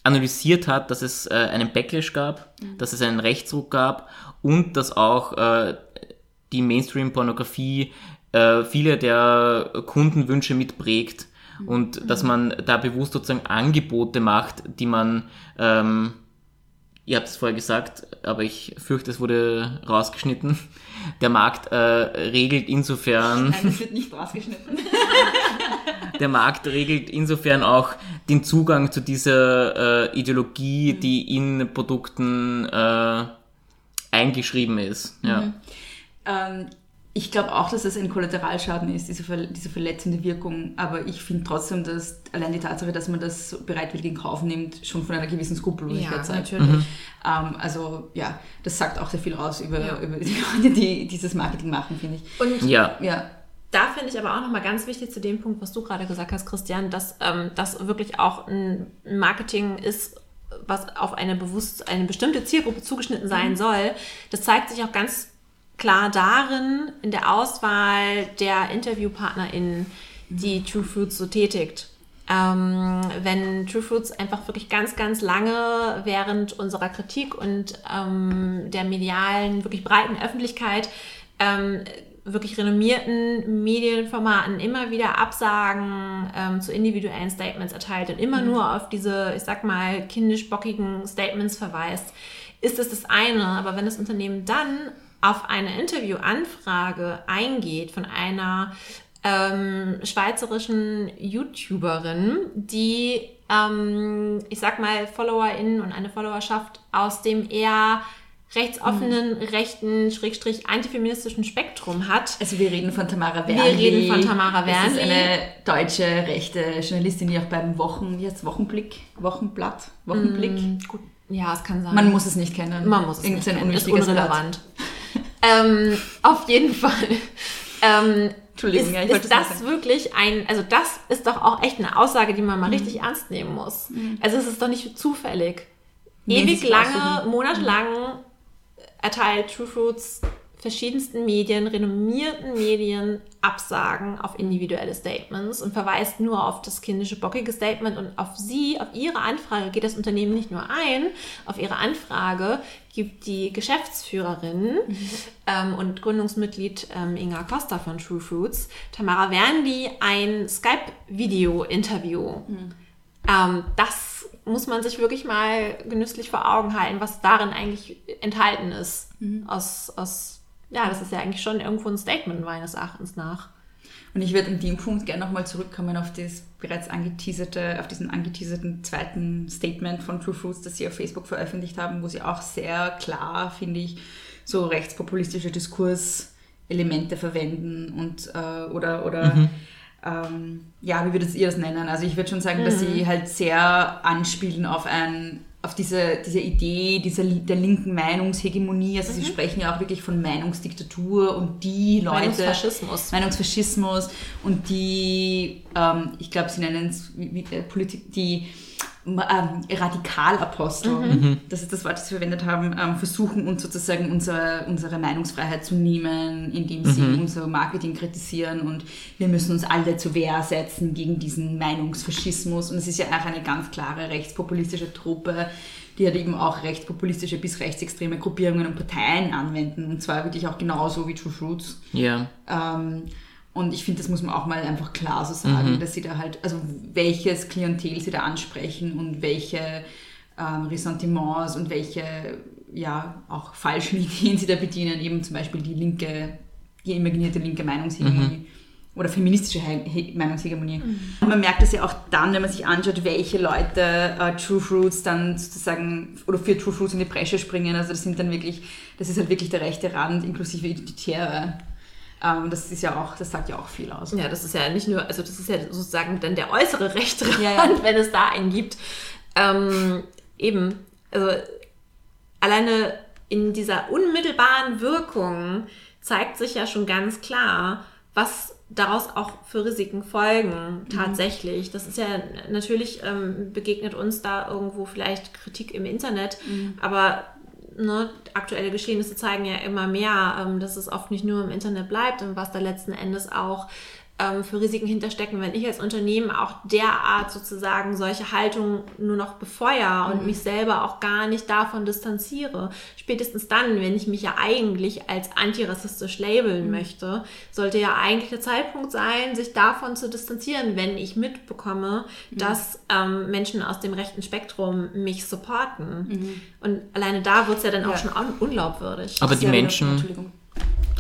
analysiert hat, dass es äh, einen Backlash gab, dass es einen Rechtsruck gab und dass auch äh, die Mainstream-Pornografie äh, viele der Kundenwünsche mitprägt und dass man da bewusst sozusagen Angebote macht, die man ähm, Ihr habt es vorher gesagt, aber ich fürchte, es wurde rausgeschnitten. Der Markt äh, regelt insofern, Nein, das wird nicht rausgeschnitten. der Markt regelt insofern auch den Zugang zu dieser äh, Ideologie, die in Produkten äh, eingeschrieben ist. Ja. Ähm, ich glaube auch, dass es ein Kollateralschaden ist, diese, ver diese verletzende Wirkung. Aber ich finde trotzdem, dass allein die Tatsache, dass man das bereitwillig in Kauf nimmt, schon von einer gewissen Skrupellosigkeit zeigt. natürlich. Ähm, also ja, das sagt auch sehr viel aus über, Ja. über die Leute, die dieses Marketing machen, finde ich. Und ja. Ja, da finde ich aber auch nochmal ganz wichtig zu dem Punkt, was du gerade gesagt hast, Christian, dass ähm, das wirklich auch ein Marketing ist, was auf eine bewusst, eine bestimmte Zielgruppe zugeschnitten sein soll. Das zeigt sich auch ganz klar darin, in der Auswahl der InterviewpartnerInnen, die True Fruits so tätigt. Ähm, wenn True Fruits einfach wirklich ganz, ganz lange während unserer Kritik und ähm, der medialen, wirklich breiten Öffentlichkeit ähm, wirklich renommierten Medienformaten immer wieder Absagen ähm, zu individuellen Statements erteilt und immer nur auf diese, ich sag mal, kindisch-bockigen Statements verweist, ist es das eine. Aber wenn das Unternehmen dann auf eine Interviewanfrage eingeht von einer ähm, schweizerischen YouTuberin, die, ähm, ich sag mal, FollowerInnen und eine Followerschaft aus dem eher rechtsoffenen, rechten, schrägstrich antifeministischen Spektrum hat. also wir reden von Tamara Wir Wernli. reden von Tamara Das ist Wernli. eine deutsche rechte Journalistin, die auch beim Wochen, wie heißt Wochenblick, Wochenblatt, Wochenblick. Mm, gut, ja, es kann sein. Man muss es nicht kennen. Man muss es nicht Irgendein kennen. Ist unrelevant. Ähm, auf jeden Fall. Ähm, Entschuldigung, ist, ja, ich wollte ist das nicht wirklich ein, also das ist doch auch echt eine Aussage, die man mal richtig ernst nehmen muss. Also es ist doch nicht zufällig. Sie Ewig lange, monatelang erteilt True Fruits verschiedensten Medien, renommierten Medien Absagen auf individuelle Statements und verweist nur auf das kindische bockige Statement und auf sie, auf ihre Anfrage geht das Unternehmen nicht nur ein, auf ihre Anfrage gibt die Geschäftsführerin ähm, und Gründungsmitglied ähm, Inga Costa von True Fruits, Tamara Wernli, ein Skype-Video-Interview. Ähm, das muss man sich wirklich mal genüsslich vor Augen halten, was darin eigentlich enthalten ist. Aus, aus, ja, das ist ja eigentlich schon irgendwo ein Statement meines Erachtens nach. Und ich würde an dem Punkt gerne nochmal zurückkommen auf das bereits angeteaserte, auf diesen angeteaserten zweiten Statement von True Fruits, das sie auf Facebook veröffentlicht haben, wo sie auch sehr klar, finde ich, so rechtspopulistische Diskurselemente verwenden und äh, oder oder ähm, ja, wie würdet ihr das nennen? Also ich würde schon sagen, dass sie halt sehr anspielen auf ein auf diese, diese Idee dieser, der linken Meinungshegemonie. Also sie sprechen ja auch wirklich von Meinungsdiktatur und die Leute. Meinungsfaschismus. Meinungsfaschismus und die, ähm, ich glaube, sie nennen es wie, wie, äh, Politik, die ähm, Radikalapostel, Mhm. das ist das Wort, das sie verwendet haben, ähm, versuchen uns sozusagen unsere, unsere Meinungsfreiheit zu nehmen, indem sie Mhm. unser Marketing kritisieren und wir müssen uns alle zur Wehr setzen gegen diesen Meinungsfaschismus. Und es ist ja auch eine ganz klare rechtspopulistische Truppe, die halt eben auch rechtspopulistische bis rechtsextreme Gruppierungen und Parteien anwenden. Und zwar wirklich auch genauso wie True Fruits. Ja. Ähm, und ich finde, das muss man auch mal einfach klar so sagen, Mhm. dass sie da halt, also welches Klientel sie da ansprechen und welche ähm, Ressentiments und welche, ja, auch falschen Ideen sie da bedienen, eben zum Beispiel die linke, die imaginierte linke Meinungshegemonie. Oder feministische He He Meinungshegemonie. Und man merkt das ja auch dann, wenn man sich anschaut, welche Leute äh, True Fruits dann sozusagen oder für True Fruits in die Bresche springen. Also das sind dann wirklich, das ist halt wirklich der rechte Rand inklusive Identitäre. Ähm, das ist ja auch, das sagt ja auch viel aus. Ja, das ist ja nicht nur, also das ist ja sozusagen dann der äußere rechte Rand, Ja, ja. wenn es da einen gibt. Ähm, eben, also alleine in dieser unmittelbaren Wirkung zeigt sich ja schon ganz klar, was daraus auch für Risiken folgen tatsächlich. Das ist ja natürlich ähm, begegnet uns da irgendwo vielleicht Kritik im Internet, aber ne, aktuelle Geschehnisse zeigen ja immer mehr, ähm, dass es oft nicht nur im Internet bleibt und was da letzten Endes auch ähm, für Risiken hinterstecken, wenn ich als Unternehmen auch derart sozusagen solche Haltungen nur noch befeuere und mich selber auch gar nicht davon distanziere. Spätestens dann, wenn ich mich ja eigentlich als antirassistisch labeln möchte, sollte ja eigentlich der Zeitpunkt sein, sich davon zu distanzieren, wenn ich mitbekomme, dass ähm, Menschen aus dem rechten Spektrum mich supporten. Und alleine da wird es ja dann auch Ja. schon un unglaubwürdig. Aber die gut. Menschen, Entschuldigung.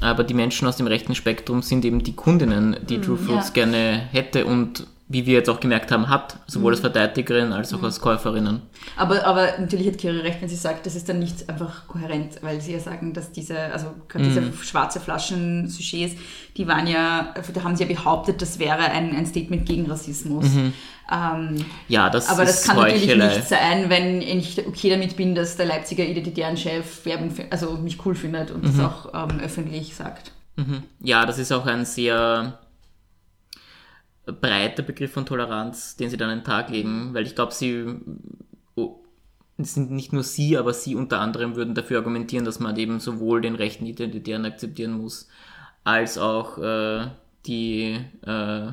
Aber die Menschen aus dem rechten Spektrum sind eben die Kundinnen, die True Fruits ja. gerne hätte und wie wir jetzt auch gemerkt haben, hat, sowohl als Verteidigerin als auch als Käuferinnen. Aber, aber natürlich hat Kira recht, wenn sie sagt, das ist dann nicht einfach kohärent, weil sie ja sagen, dass diese, also gerade diese schwarze Flaschen-Sujets, die waren ja, da haben sie ja behauptet, das wäre ein, ein Statement gegen Rassismus. Ähm, Ja, das aber das kann natürlich nicht sein, wenn ich okay damit bin, dass der Leipziger identitären Chef Werbung, also mich cool findet und das auch ähm, öffentlich sagt. Ja, das ist auch ein sehr breiter Begriff von Toleranz, den sie dann an den Tag legen, weil ich glaube, sie oh, sind nicht nur sie, aber sie unter anderem würden dafür argumentieren, dass man eben sowohl den rechten Identitären akzeptieren muss, als auch äh, die äh,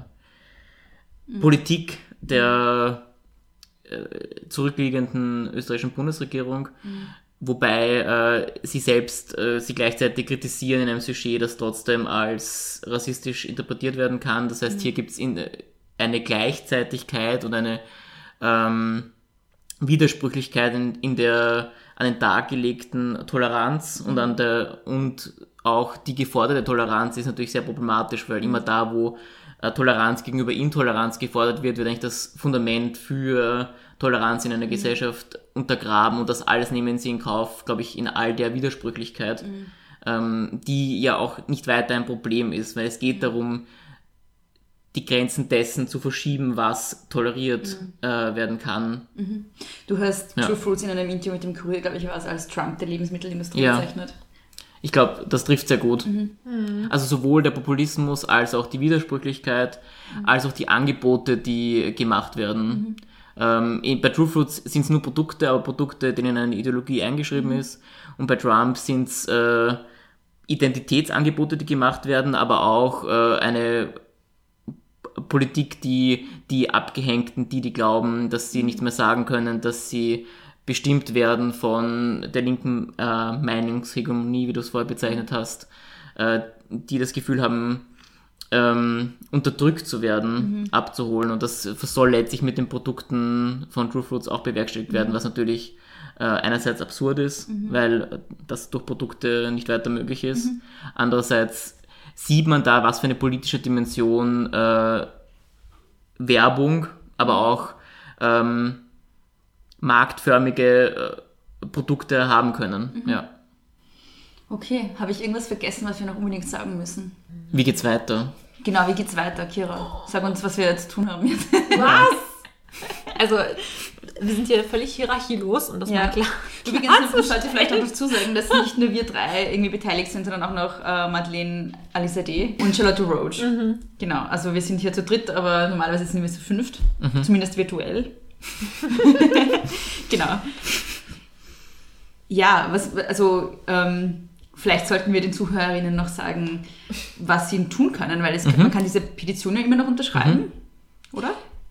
Politik der äh, zurückliegenden österreichischen Bundesregierung, wobei äh, sie selbst äh, sie gleichzeitig kritisieren in einem Sujet, das trotzdem als rassistisch interpretiert werden kann. Das heißt, hier gibt es eine Gleichzeitigkeit und eine ähm, Widersprüchlichkeit in, in der an den Tag gelegten Toleranz und an der und auch die geforderte Toleranz ist natürlich sehr problematisch, weil immer da, wo äh, Toleranz gegenüber Intoleranz gefordert wird, wird eigentlich das Fundament für Toleranz in einer Gesellschaft untergraben und das alles nehmen sie in Kauf, glaube ich, in all der Widersprüchlichkeit, ähm, die ja auch nicht weiter ein Problem ist, weil es geht darum, die Grenzen dessen zu verschieben, was toleriert äh, werden kann. Du hast Ja. True Fruits in einem Interview mit dem Kurier, glaube ich, war es als Trump der Lebensmittelindustrie Ja. bezeichnet. Ich glaube, das trifft sehr gut. Also sowohl der Populismus als auch die Widersprüchlichkeit, als auch die Angebote, die gemacht werden. Ähm, bei True Fruits sind es nur Produkte, aber Produkte, denen eine Ideologie eingeschrieben ist. Und bei Trump sind es äh, Identitätsangebote, die gemacht werden, aber auch äh, eine Politik, die die Abgehängten, die, die glauben, dass sie nicht mehr sagen können, dass sie bestimmt werden von der linken äh, Meinungshegemonie, wie du es vorher bezeichnet hast, äh, die das Gefühl haben, ähm, unterdrückt zu werden, abzuholen. Und das soll letztlich mit den Produkten von True Fruits auch bewerkstelligt werden, was natürlich äh, einerseits absurd ist, weil das durch Produkte nicht weiter möglich ist. Andererseits sieht man da, was für eine politische Dimension äh, Werbung, aber auch ähm, marktförmige äh, Produkte haben können. Ja. Okay, habe ich irgendwas vergessen, was wir noch unbedingt sagen müssen? Wie geht's weiter? Genau, wie geht's weiter, Kira? Sag uns, was wir jetzt tun haben. Jetzt. Was? Also, wir sind hier völlig hierarchielos und das Ja. war klar. Übrigens man sollte vielleicht auch dazu sagen, dass nicht nur wir drei irgendwie beteiligt sind, sondern auch noch äh, Madeleine Alizadeh und Charlotte Roach. Genau, also wir sind hier zu dritt, aber normalerweise sind wir zu fünft, zumindest virtuell. genau. Ja, was, also ähm, vielleicht sollten wir den Zuhörerinnen noch sagen, was sie tun können, weil es, Mhm. man kann diese Petition ja immer noch unterschreiben, oder?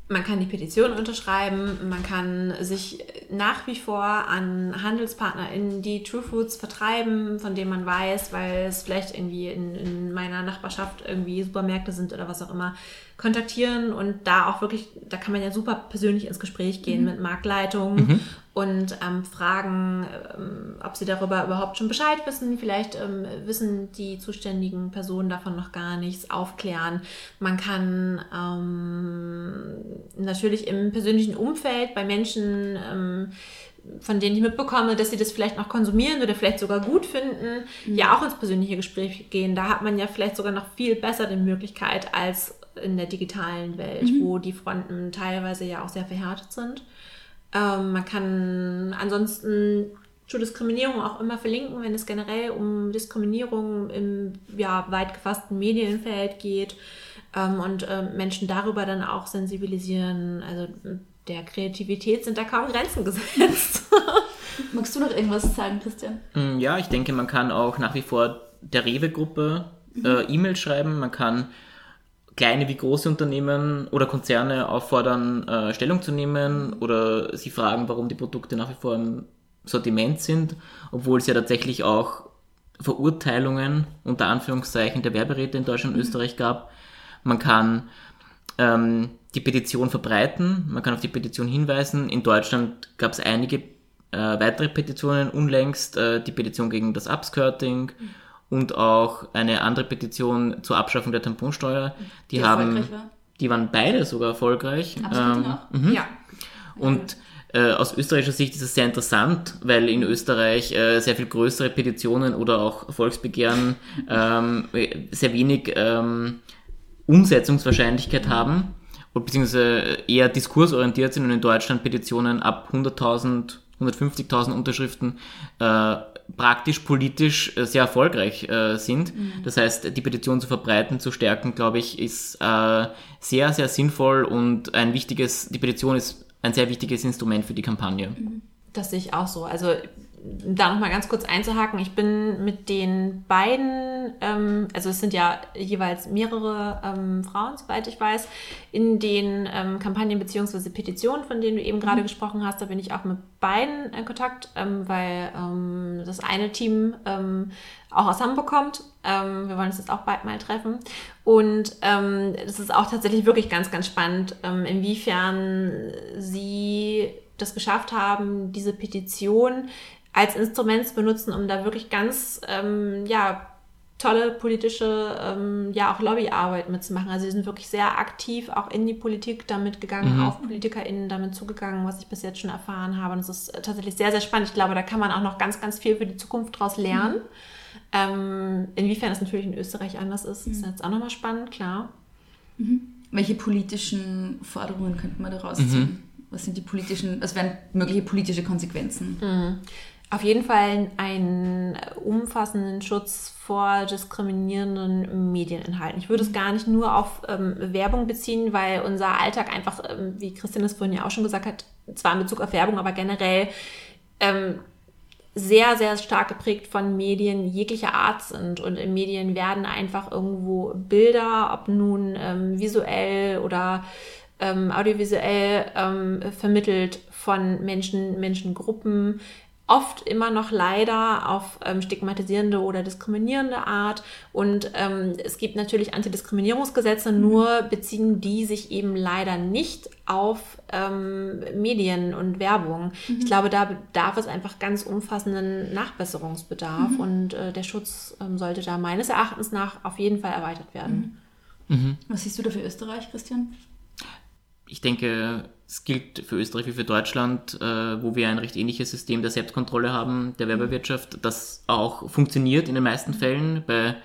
Man kann die Petition unterschreiben, man kann sich nach wie vor an HandelspartnerInnen, die True Foods vertreiben, von denen man weiß, weil es vielleicht irgendwie in, in meiner Nachbarschaft irgendwie Supermärkte sind oder was auch immer, kontaktieren und da auch wirklich, da kann man ja super persönlich ins Gespräch gehen mit Marktleitungen und ähm, fragen, ähm, ob sie darüber überhaupt schon Bescheid wissen. Vielleicht ähm, wissen die zuständigen Personen davon noch gar nichts, aufklären. Man kann ähm, natürlich im persönlichen Umfeld bei Menschen, ähm, von denen ich mitbekomme, dass sie das vielleicht noch konsumieren oder vielleicht sogar gut finden, ja auch ins persönliche Gespräch gehen. Da hat man ja vielleicht sogar noch viel besser die Möglichkeit als in der digitalen Welt, wo die Fronten teilweise ja auch sehr verhärtet sind. Ähm, man kann ansonsten zur Diskriminierung auch immer verlinken, wenn es generell um Diskriminierung im ja, weit gefassten Medienfeld geht ähm, und ähm, Menschen darüber dann auch sensibilisieren. Also der Kreativität sind da kaum Grenzen gesetzt. Magst du noch irgendwas sagen, Christian? Mm, Ja, ich denke, man kann auch nach wie vor der Rewe-Gruppe äh, E-Mails schreiben. Man kann kleine wie große Unternehmen oder Konzerne auffordern, äh, Stellung zu nehmen oder sie fragen, warum die Produkte nach wie vor im Sortiment sind, obwohl es ja tatsächlich auch Verurteilungen unter Anführungszeichen der Werberäte in Deutschland und Österreich gab. Man kann ähm, die Petition verbreiten, man kann auf die Petition hinweisen. In Deutschland gab es einige äh, weitere Petitionen unlängst, äh, die Petition gegen das Upskirting und auch eine andere Petition zur Abschaffung der Tamponsteuer. Die, haben, erfolgreich war? die waren beide sogar erfolgreich. Upskirting Ähm, auch? mhm. ja. Und äh, aus österreichischer Sicht ist es sehr interessant, weil in Österreich äh, sehr viel größere Petitionen oder auch Volksbegehren ähm, sehr wenig ähm, Umsetzungswahrscheinlichkeit haben und beziehungsweise eher diskursorientiert sind und in Deutschland Petitionen ab 100.000, 150.000 Unterschriften äh, praktisch politisch äh, sehr erfolgreich äh, sind. Das heißt, die Petition zu verbreiten, zu stärken, glaube ich, ist äh, sehr, sehr sinnvoll und ein wichtiges, die Petition ist ein sehr wichtiges Instrument für die Kampagne. Das sehe ich auch so. Also da nochmal ganz kurz einzuhaken, ich bin mit den beiden, ähm, also es sind ja jeweils mehrere ähm, Frauen, soweit ich weiß, in den ähm, Kampagnen bzw. Petitionen, von denen du eben gerade gesprochen hast, da bin ich auch mit beiden in Kontakt, ähm, weil ähm, das eine Team ähm, auch aus Hamburg kommt. Wir wollen uns jetzt auch bald mal treffen. Und das ist auch tatsächlich wirklich ganz, ganz spannend, inwiefern sie das geschafft haben, diese Petition als Instrument benutzen, um da wirklich ganz, ähm, ja, tolle politische, ähm, ja, auch Lobbyarbeit mitzumachen. Also sie sind wirklich sehr aktiv auch in die Politik damit gegangen, auf PolitikerInnen damit zugegangen, was ich bis jetzt schon erfahren habe. Und das ist äh, tatsächlich sehr, sehr spannend. Ich glaube, da kann man auch noch ganz, ganz viel für die Zukunft daraus lernen. Ähm, inwiefern das natürlich in Österreich anders ist, ist jetzt auch nochmal spannend, klar. Welche politischen Forderungen könnten wir daraus ziehen? Was sind die politischen, was wären mögliche politische Konsequenzen? Auf jeden Fall einen umfassenden Schutz vor diskriminierenden Medieninhalten. Ich würde es gar nicht nur auf ähm, Werbung beziehen, weil unser Alltag einfach, ähm, wie Christian es vorhin ja auch schon gesagt hat, zwar in Bezug auf Werbung, aber generell ähm, sehr, sehr stark geprägt von Medien jeglicher Art sind. Und in Medien werden einfach irgendwo Bilder, ob nun ähm, visuell oder ähm, audiovisuell ähm, vermittelt von Menschen, Menschengruppen, oft immer noch leider auf ähm, stigmatisierende oder diskriminierende Art. Und ähm, es gibt natürlich Antidiskriminierungsgesetze, nur beziehen die sich eben leider nicht auf ähm, Medien und Werbung. Ich glaube, da bedarf es einfach ganz umfassenden Nachbesserungsbedarf und äh, der Schutz ähm, sollte da meines Erachtens nach auf jeden Fall erweitert werden. Was siehst du da für Österreich, Christian? Ich denke, es gilt für Österreich wie für Deutschland, äh, wo wir ein recht ähnliches System der Selbstkontrolle haben, der Werbewirtschaft, das auch funktioniert in den meisten Fällen. Bei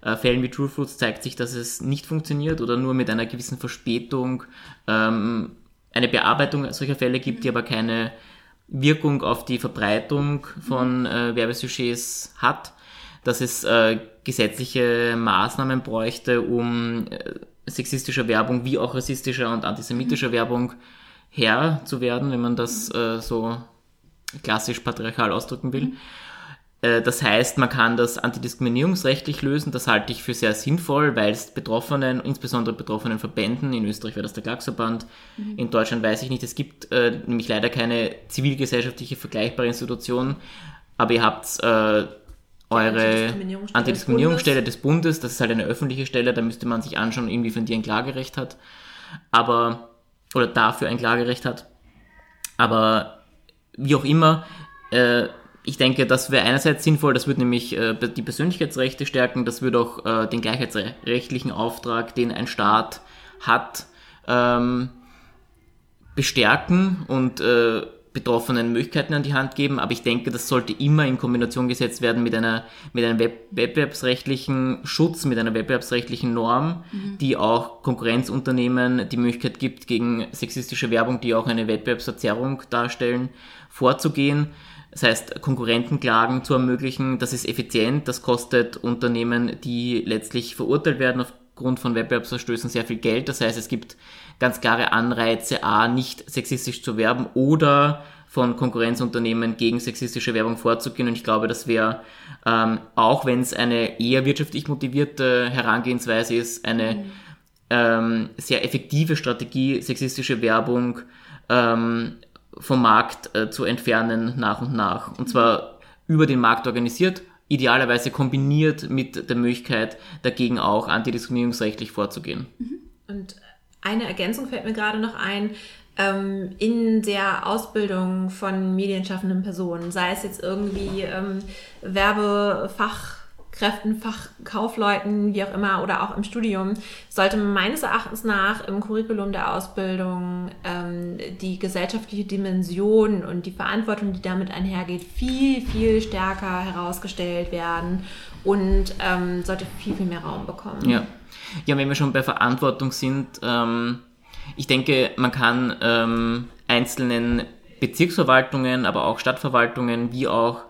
äh, Fällen wie True Fruits zeigt sich, dass es nicht funktioniert oder nur mit einer gewissen Verspätung ähm, eine Bearbeitung solcher Fälle gibt, die aber keine Wirkung auf die Verbreitung von äh, Werbesujets hat, dass es äh, gesetzliche Maßnahmen bräuchte, um äh, sexistischer Werbung wie auch rassistischer und antisemitischer Werbung Herr zu werden, wenn man das äh, so klassisch patriarchal ausdrücken will. Äh, Das heißt, man kann das antidiskriminierungsrechtlich lösen. Das halte ich für sehr sinnvoll, weil es betroffenen, insbesondere betroffenen Verbänden, in Österreich wäre das der Klagsverband, in Deutschland weiß ich nicht, es gibt äh, nämlich leider keine zivilgesellschaftliche vergleichbare Institution, aber ihr habt äh, eure Antidiskriminierungsstelle Antidiskriminierungsstelle des Bundes, das ist halt eine öffentliche Stelle, da müsste man sich anschauen, inwiefern die ein Klagerecht hat, aber, oder dafür ein Klagerecht hat. Aber wie auch immer, äh, ich denke, das wäre einerseits sinnvoll, das würde nämlich äh, die Persönlichkeitsrechte stärken, das würde auch äh, den gleichheitsrechtlichen Auftrag, den ein Staat hat, ähm, bestärken und äh, Betroffenen Möglichkeiten an die Hand geben, aber ich denke, das sollte immer in Kombination gesetzt werden mit einer mit einem Web wettbewerbsrechtlichen Schutz, mit einer wettbewerbsrechtlichen Norm, die auch Konkurrenzunternehmen die Möglichkeit gibt, gegen sexistische Werbung, die auch eine Wettbewerbsverzerrung darstellen, vorzugehen. Das heißt, Konkurrentenklagen zu ermöglichen, das ist effizient, das kostet Unternehmen, die letztlich verurteilt werden aufgrund von Wettbewerbsverstößen, sehr viel Geld. Das heißt, es gibt ganz klare Anreize, a, nicht sexistisch zu werben oder von Konkurrenzunternehmen gegen sexistische Werbung vorzugehen. Und ich glaube, das wäre, ähm, auch wenn es eine eher wirtschaftlich motivierte Herangehensweise ist, eine ähm, sehr effektive Strategie, sexistische Werbung ähm, vom Markt äh, zu entfernen nach und nach. Und zwar über den Markt organisiert, idealerweise kombiniert mit der Möglichkeit, dagegen auch antidiskriminierungsrechtlich vorzugehen. Und eine Ergänzung fällt mir gerade noch ein. Ähm, in der Ausbildung von medienschaffenden Personen, sei es jetzt irgendwie ähm, Werbefachkräften, Fachkaufleuten, wie auch immer, oder auch im Studium, sollte meines Erachtens nach im Curriculum der Ausbildung ähm, die gesellschaftliche Dimension und die Verantwortung, die damit einhergeht, viel, viel stärker herausgestellt werden und ähm, sollte viel, viel mehr Raum bekommen. Ja. Ja, wenn wir schon bei Verantwortung sind, ähm, ich denke, man kann ähm, einzelnen Bezirksverwaltungen, aber auch Stadtverwaltungen, wie auch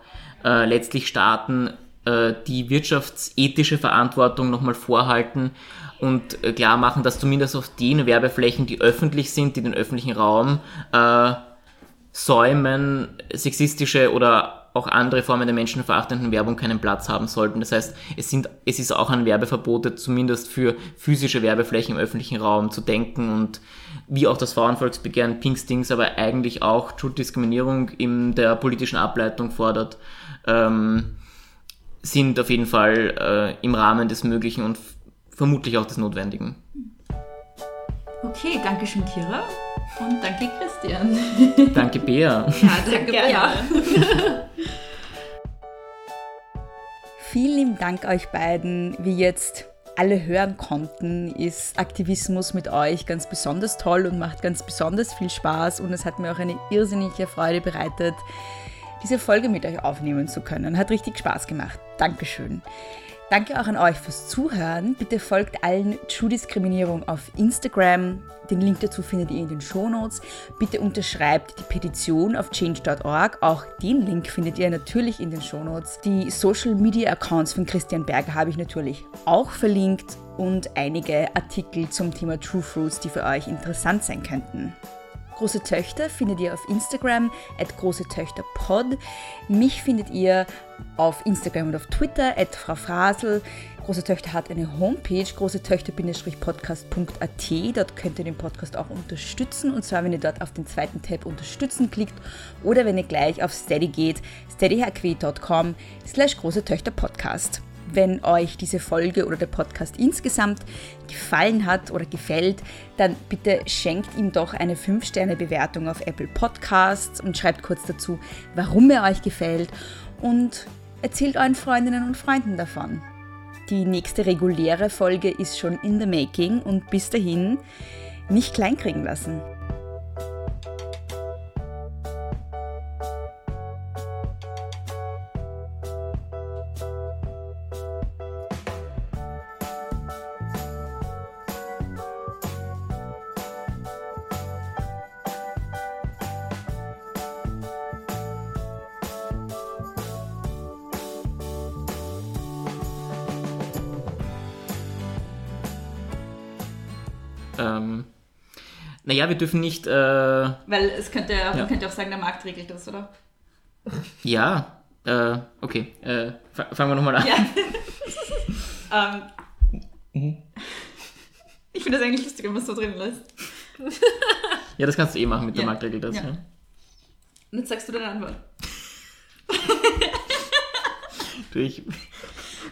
äh, letztlich Staaten äh, die wirtschaftsethische Verantwortung nochmal vorhalten und äh, klar machen, dass zumindest auf den Werbeflächen, die öffentlich sind, die den öffentlichen Raum äh, säumen, sexistische oder auch andere Formen der menschenverachtenden Werbung keinen Platz haben sollten. Das heißt, es, sind, es ist auch an Werbeverbote zumindest für physische Werbeflächen im öffentlichen Raum zu denken und wie auch das Frauenvolksbegehren Pinkstings aber eigentlich auch Schuldiskriminierung in der politischen Ableitung fordert, ähm, sind auf jeden Fall äh, im Rahmen des Möglichen und vermutlich auch des Notwendigen. Okay, danke schön, Kira. Und danke, Christian. Danke, Bea. Ja, danke, Bea. Vielen lieben Dank euch beiden. Wie jetzt alle hören konnten, ist Aktivismus mit euch ganz besonders toll und macht ganz besonders viel Spaß. Und es hat mir auch eine irrsinnige Freude bereitet, diese Folge mit euch aufnehmen zu können. Hat richtig Spaß gemacht. Dankeschön. Danke auch an euch fürs Zuhören. Bitte folgt allen True Diskriminierung auf Instagram. Den Link dazu findet ihr in den Shownotes. Bitte unterschreibt die Petition auf change.org. Auch den Link findet ihr natürlich in den Shownotes. Die Social Media Accounts von Christian Berger habe ich natürlich auch verlinkt und einige Artikel zum Thema True Fruits, die für euch interessant sein könnten. Große Töchter findet ihr auf Instagram at große Töchter Pod. Mich findet ihr auf Instagram und auf Twitter at Frau Frasel. Große Töchter hat eine Homepage, großetöchter-podcast.at. Dort könnt ihr den Podcast auch unterstützen. Und zwar, wenn ihr dort auf den zweiten Tab Unterstützen klickt oder wenn ihr gleich auf Steady geht, steadyhq.com slash große Töchter Podcast. Wenn euch diese Folge oder der Podcast insgesamt gefallen hat oder gefällt, dann bitte schenkt ihm doch eine 5-Sterne-Bewertung auf Apple Podcasts und schreibt kurz dazu, warum er euch gefällt und erzählt euren Freundinnen und Freunden davon. Die nächste reguläre Folge ist schon in the making und bis dahin nicht kleinkriegen lassen. Naja, wir dürfen nicht, äh, Weil es könnte, man Ja. könnte auch sagen, der Markt regelt das, oder? ja, äh, okay, äh, fa- fangen wir nochmal an. Ja. ähm, ich finde das eigentlich lustig, wenn man es so drin lässt. Ja, das kannst du eh machen mit der Ja. Marktregel. Das, Ja. ja. Und jetzt sagst du deine Antwort. Du, ich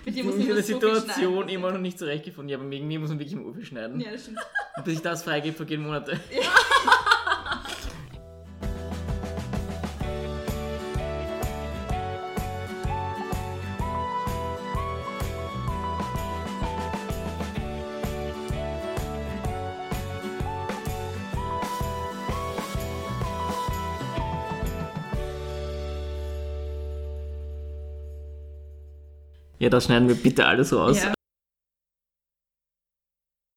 Mit dir muss in man der Situation immer noch nicht zurechtgefunden. Ja, aber wegen mir muss man wirklich im Ufer schneiden. Ja, das stimmt. Bis ich das freigebe, vergehen Monate. Ja, das schneiden wir bitte alle so aus. Ja.